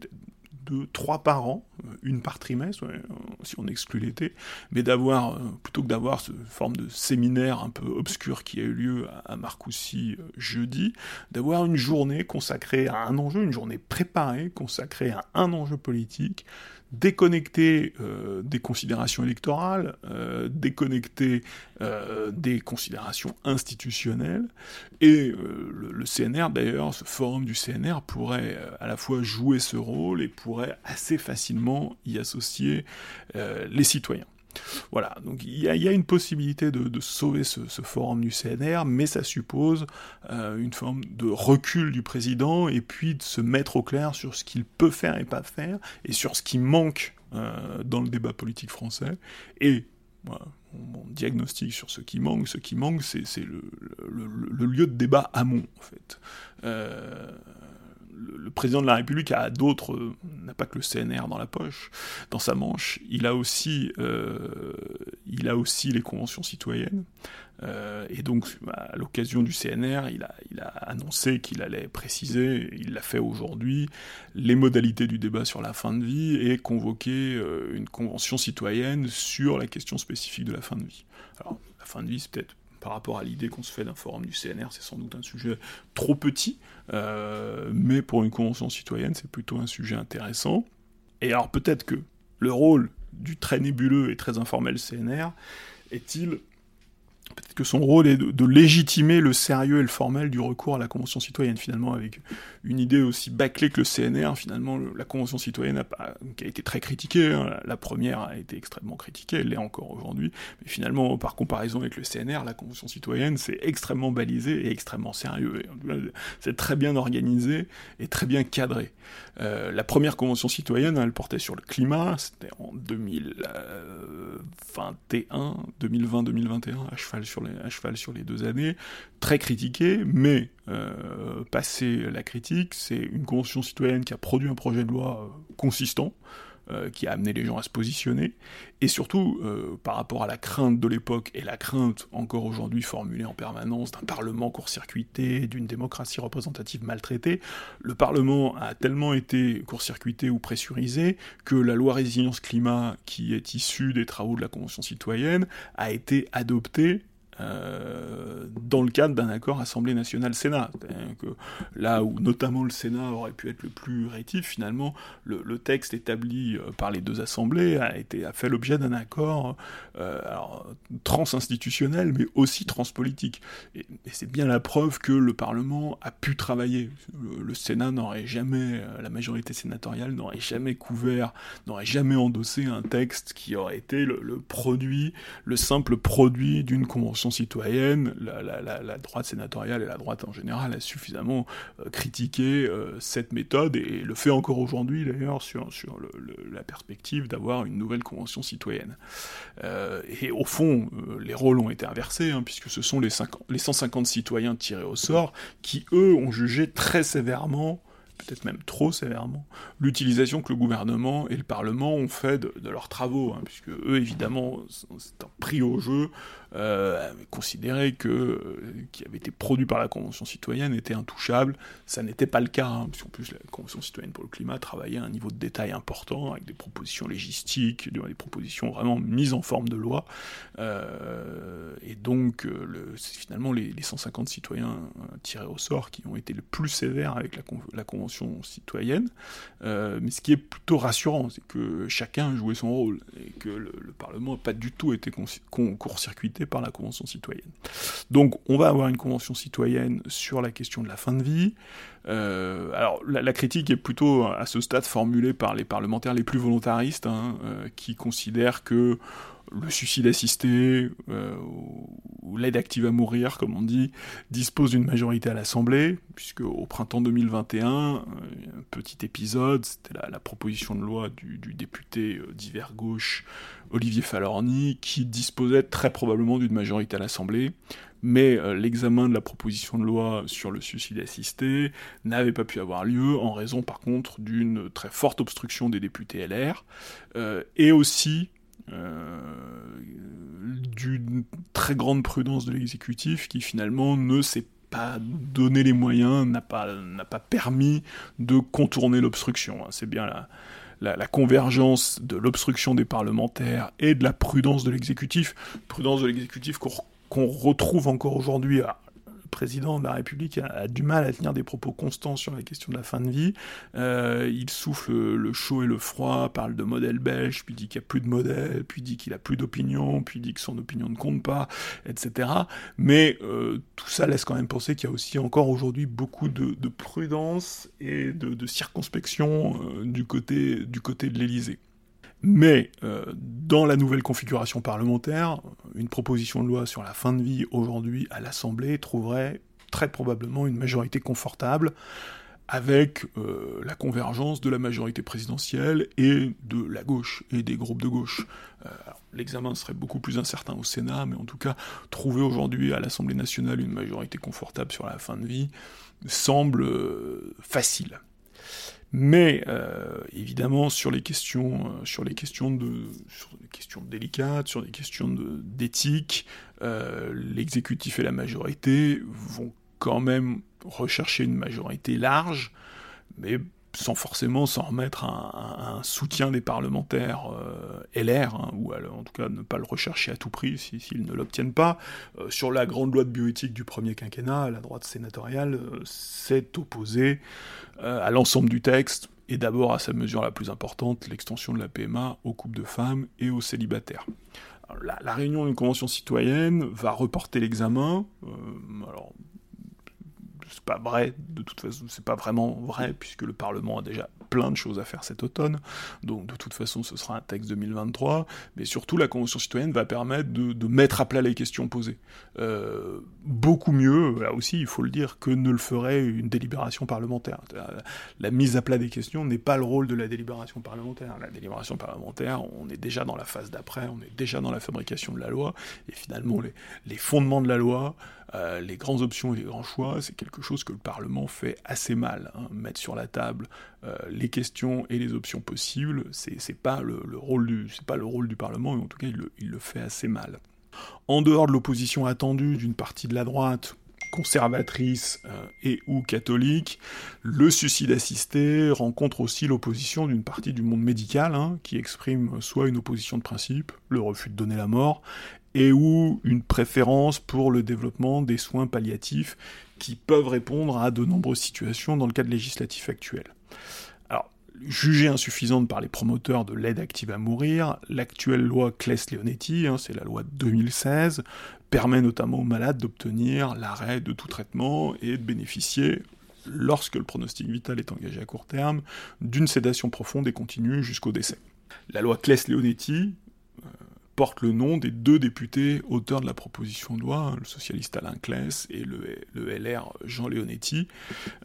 de trois par an, euh, une par trimestre, si on exclut l'été, mais d'avoir, euh, plutôt que d'avoir ce forme de séminaire un peu obscur qui a eu lieu à Marcoussis euh, jeudi, d'avoir une journée consacrée à un enjeu, une journée préparée consacrée à un enjeu politique, déconnecté euh, des considérations électorales, euh, déconnecté euh, des considérations institutionnelles. Et le, le, CNR, d'ailleurs, ce forum du CNR pourrait à la fois jouer ce rôle et pourrait assez facilement y associer les citoyens. Voilà, donc il y, a une possibilité de, sauver ce, forum du CNR, mais ça suppose euh, une forme de recul du président et puis de se mettre au clair sur ce qu'il peut faire et pas faire, et sur ce qui manque euh, dans le débat politique français. Et mon diagnostic sur ce qui manque, ce qui manque, c'est le, lieu de débat amont, en fait. Euh, le, président de la République a d'autres, n'a pas que le CNR dans la poche, dans sa manche. Il a aussi, euh, il a aussi les conventions citoyennes. Euh, et donc, à l'occasion du CNR, il a, il a annoncé qu'il allait préciser, il l'a fait aujourd'hui, les modalités du débat sur la fin de vie et convoquer euh, une convention citoyenne sur la question spécifique de la fin de vie. Alors, la fin de vie, c'est peut-être par rapport à l'idée qu'on se fait d'un forum du CNR, c'est sans doute un sujet trop petit, euh, mais pour une convention citoyenne, c'est plutôt un sujet intéressant. Et alors peut-être que le rôle du très nébuleux et très informel CNR est-il peut-être que son rôle est de, légitimer le sérieux et le formel du recours à la Convention citoyenne, finalement, avec une idée aussi bâclée que le CNR, finalement, la Convention citoyenne a, pas, qui a été très critiquée, hein. la première a été extrêmement critiquée, elle l'est encore aujourd'hui, mais finalement, par comparaison avec le CNR, la Convention citoyenne, c'est extrêmement balisé et extrêmement sérieux, c'est très bien organisé et très bien cadré. Euh, la première Convention citoyenne, elle portait sur le climat, c'était en 2021, 2020-2021, à cheval sur les, deux années, très critiqué, mais euh, la critique, c'est une convention citoyenne qui a produit un projet de loi euh, consistant, euh, qui a amené les gens à se positionner, et surtout euh, par rapport à la crainte de l'époque et la crainte encore aujourd'hui formulée en permanence d'un Parlement court-circuité, d'une démocratie représentative maltraitée, le Parlement a tellement été court-circuité ou pressurisé que la loi résilience climat qui est issue des travaux de la Convention citoyenne a été adoptée euh, dans le cadre d'un accord Assemblée nationale-Sénat. Là où notamment le Sénat aurait pu être le plus rétif, finalement, le, texte établi euh, par les deux assemblées a, fait l'objet d'un accord euh, trans-institutionnel, mais aussi transpolitique. Et, et c'est bien la preuve que le Parlement a pu travailler. Le, Sénat n'aurait jamais, la majorité sénatoriale n'aurait jamais couvert, n'aurait jamais endossé un texte qui aurait été le produit, le simple produit d'une convention citoyenne, la, droite sénatoriale et la droite en général a suffisamment euh, critiqué euh, cette méthode et le fait encore aujourd'hui d'ailleurs sur, la perspective d'avoir une nouvelle convention citoyenne. Euh, et au fond, les rôles ont été inversés, hein, puisque ce sont les, les 150 citoyens tirés au sort qui, eux, ont jugé très sévèrement peut-être même trop sévèrement, l'utilisation que le gouvernement et le Parlement ont fait de, leurs travaux, hein, puisque eux, évidemment, c'est un prix au jeu, euh, considérer que euh, qui avait été produit par la Convention citoyenne était intouchable. Ça n'était pas le cas, hein, puisqu'en plus la Convention citoyenne pour le climat travaillait à un niveau de détail important, avec des propositions logistiques, des propositions vraiment mises en forme de loi. Euh, et donc, c'est finalement les, 150 citoyens tirés au sort qui ont été le plus sévères avec la, Convention citoyenne. mais ce qui est plutôt rassurant, c'est que chacun joué son rôle et que le Parlement n'a pas du tout été court-circuité par la Convention citoyenne. Donc on va avoir une Convention citoyenne sur la question de la fin de vie. Euh, alors la, critique est plutôt à ce stade formulée par les parlementaires les plus volontaristes, hein, euh, qui considèrent que le suicide assisté euh, ou l'aide active à mourir, comme on dit, dispose d'une majorité à l'Assemblée, puisque au printemps 2021, un petit épisode, c'était la, proposition de loi du, député euh, d'hiver gauche Olivier Falorni, qui disposait très probablement d'une majorité à l'Assemblée, mais euh, l'examen de la proposition de loi sur le suicide assisté n'avait pas pu avoir lieu en raison par contre d'une très forte obstruction des députés LR, et aussi euh, d'une très grande prudence de l'exécutif qui finalement ne s'est pas donné les moyens, n'a pas, pas permis de contourner l'obstruction. Hein. C'est bien la, convergence de l'obstruction des parlementaires et de la prudence de l'exécutif, prudence de l'exécutif qu'on retrouve encore aujourd'hui président de la République a, du mal à tenir des propos constants sur la question de la fin de vie. Euh, il souffle le chaud et le froid, parle de modèle belge, puis dit qu'il n'y a plus de modèle, puis dit qu'il a plus d'opinion, puis dit que son opinion ne compte pas, etc. Mais euh, tout ça laisse quand même penser qu'il y a aussi encore aujourd'hui beaucoup de, prudence et de, circonspection euh, du, côté, du côté de l'Élysée. Mais euh, dans la nouvelle configuration parlementaire, une proposition de loi sur la fin de vie aujourd'hui à l'Assemblée trouverait très probablement une majorité confortable avec euh, la convergence de la majorité présidentielle et de la gauche et des groupes de gauche. Euh, l'examen serait beaucoup plus incertain au Sénat, mais en tout cas, trouver aujourd'hui à l'Assemblée nationale une majorité confortable sur la fin de vie semble facile. Mais euh, évidemment, sur les questions, euh, sur les questions de, sur questions délicates, sur les questions d'éthique, euh, l'exécutif et la majorité vont quand même rechercher une majorité large, mais sans forcément s'en remettre à, un soutien des parlementaires euh, LR, hein, ou en tout cas ne pas le rechercher à tout prix s'ils ne l'obtiennent pas. Euh, sur la grande loi de bioéthique du premier quinquennat, la droite sénatoriale euh, s'est opposée à l'ensemble du texte, et d'abord à sa mesure la plus importante, l'extension de la PMA aux couples de femmes et aux célibataires. la, la, réunion d'une convention citoyenne va reporter l'examen. alors, pas vrai, de toute façon, c'est pas vraiment vrai, puisque le Parlement a déjà plein de choses à faire cet automne, donc de toute façon ce sera un texte 2023, mais surtout la Convention citoyenne va permettre de, mettre à plat les questions posées. Euh, beaucoup mieux, là aussi il faut le dire, que ne le ferait une délibération parlementaire. La, mise à plat des questions n'est pas le rôle de la délibération parlementaire. La délibération parlementaire, on est déjà dans la phase d'après, on est déjà dans la fabrication de la loi, et finalement les, les fondements de la loi, euh, les grandes options et les grands choix, c'est quelque chose que le Parlement fait assez mal. Hein. Mettre sur la table euh, les questions et les options possibles, c'est pas le, rôle du c'est pas le rôle du Parlement, mais en tout cas il le, fait assez mal. En dehors de l'opposition attendue d'une partie de la droite, conservatrice euh, et ou catholique, le suicide assisté rencontre aussi l'opposition d'une partie du monde médical, hein, qui exprime soit une opposition de principe, le refus de donner la mort, et ou une préférence pour le développement des soins palliatifs qui peuvent répondre à de nombreuses situations dans le cadre législatif actuel. Alors, jugée insuffisante par les promoteurs de l'aide active à mourir, l'actuelle loi Claes-Leonetti, hein, c'est la loi de 2016, permet notamment aux malades d'obtenir l'arrêt de tout traitement et de bénéficier, lorsque le pronostic vital est engagé à court terme, d'une sédation profonde et continue jusqu'au décès. La loi Claes-Leonetti, porte le nom des deux députés auteurs de la proposition de loi, le socialiste Alain Claes et le, LR Jean Leonetti.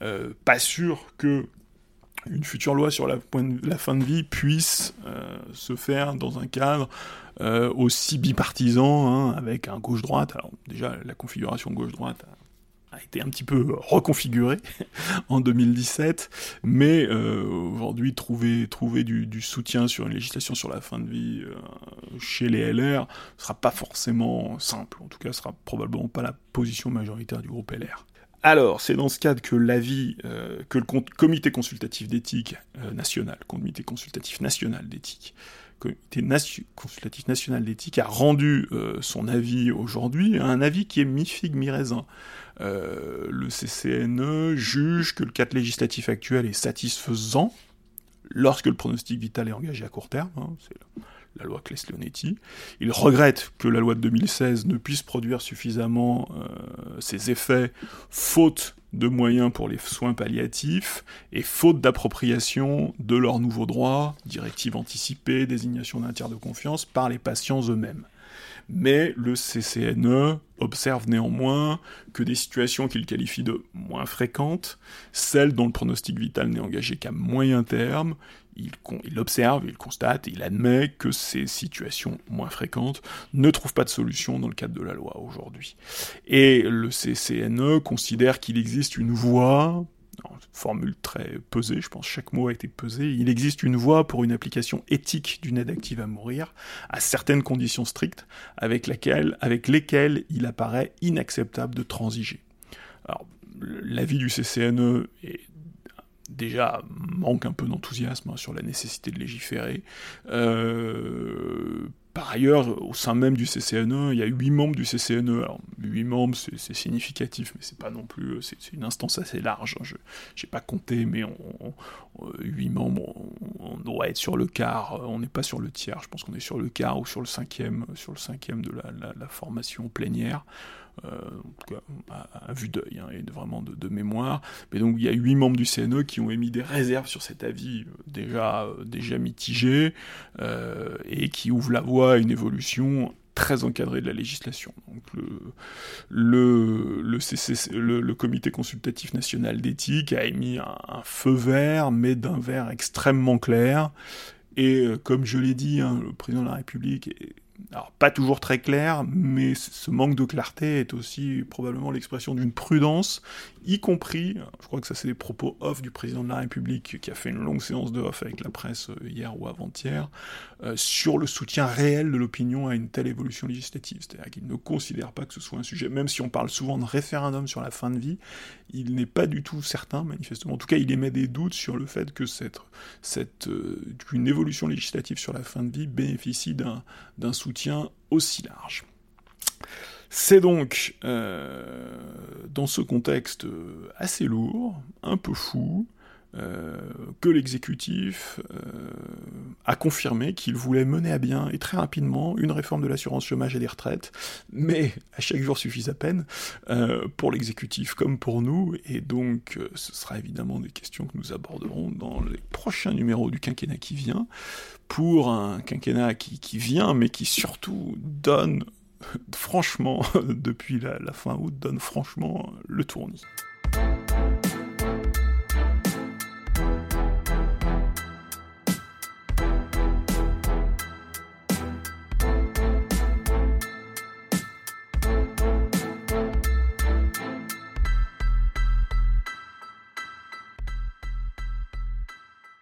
Euh, pas sûr que une future loi sur la, fin de vie puisse euh, se faire dans un cadre euh, aussi bipartisan, hein, avec un gauche-droite. Alors déjà, la configuration gauche-droite a été un petit peu reconfiguré en 2017, mais euh, aujourd'hui trouver, trouver du, soutien sur une législation sur la fin de vie euh, chez les LR sera pas forcément simple, en tout cas ce sera probablement pas la position majoritaire du groupe LR. Alors, c'est dans ce cadre que l'avis, euh, que le comité consultatif d'éthique national, comité consultatif national d'éthique, comité consultatif national d'éthique a rendu son avis aujourd'hui, un avis qui est mi-figue, mi-raisin. Euh, le CCNE juge que le cadre législatif actuel est satisfaisant lorsque le pronostic vital est engagé à court terme, hein, c'est la loi Claes-Leonetti. Il regrette que la loi de 2016 ne puisse produire suffisamment euh, ses effets, faute de moyens pour les soins palliatifs et faute d'appropriation de leurs nouveaux droits, directives anticipées, désignation d'un tiers de confiance par les patients eux-mêmes mais le CCNE observe néanmoins que des situations qu'il qualifie de moins fréquentes, celles dont le pronostic vital n'est engagé qu'à moyen terme, il, il, observe, il constate, il admet que ces situations moins fréquentes ne trouvent pas de solution dans le cadre de la loi aujourd'hui. Et le CCNE considère qu'il existe une voie formule très pesée, je pense chaque mot a été pesé, il existe une voie pour une application éthique d'une aide active à mourir, à certaines conditions strictes, avec, laquelle, avec lesquelles il apparaît inacceptable de transiger. Alors, l'avis du CCNE est déjà manque un peu d'enthousiasme hein, sur la nécessité de légiférer. Euh, par ailleurs, au sein même du CCNE, il y a huit membres du CCNE. Alors, huit membres, c'est significatif, mais c'est pas non plus. C'est une instance assez large. Hein. Je n'ai pas compté, mais huit membres, on, doit être sur le quart. On n'est pas sur le tiers. Je pense qu'on est sur le quart ou sur le cinquième, sur le cinquième de la formation plénière. Euh, à, vue d'œil hein, et vraiment de, mémoire. Mais donc il y a huit membres du CNE qui ont émis des réserves sur cet avis euh, déjà, euh, déjà mitigé et qui ouvre la voie à une évolution très encadrée de la législation. Donc le, le, le, comité consultatif national d'éthique a émis un, feu vert, mais d'un vert extrêmement clair. Et comme je l'ai dit, hein, le président de la République alors pas toujours très clair, mais ce manque de clarté est aussi probablement l'expression d'une prudence, y compris, je crois que ça c'est des propos off du président de la République qui a fait une longue séance de off avec la presse euh, hier ou avant-hier, euh, sur le soutien réel de l'opinion à une telle évolution législative. C'est-à-dire qu'il ne considère pas que ce soit un sujet, même si on parle souvent de référendum sur la fin de vie, il n'est pas du tout certain, manifestement. En tout cas, il émet des doutes sur le fait que cette, cette, euh, une évolution législative sur la fin de vie bénéficie d'un soutien aussi large. C'est donc euh, dans ce contexte assez lourd, un peu fou, euh, que l'exécutif euh, a confirmé qu'il voulait mener à bien, et très rapidement, une réforme de l'assurance chômage et des retraites, mais à chaque jour suffit à peine, euh, pour l'exécutif comme pour nous, et donc ce sera évidemment des questions que nous aborderons dans les prochains numéros du quinquennat qui vient, pour un quinquennat qui, qui vient, mais qui surtout donne franchement, depuis la, fin août, donne franchement le tournis.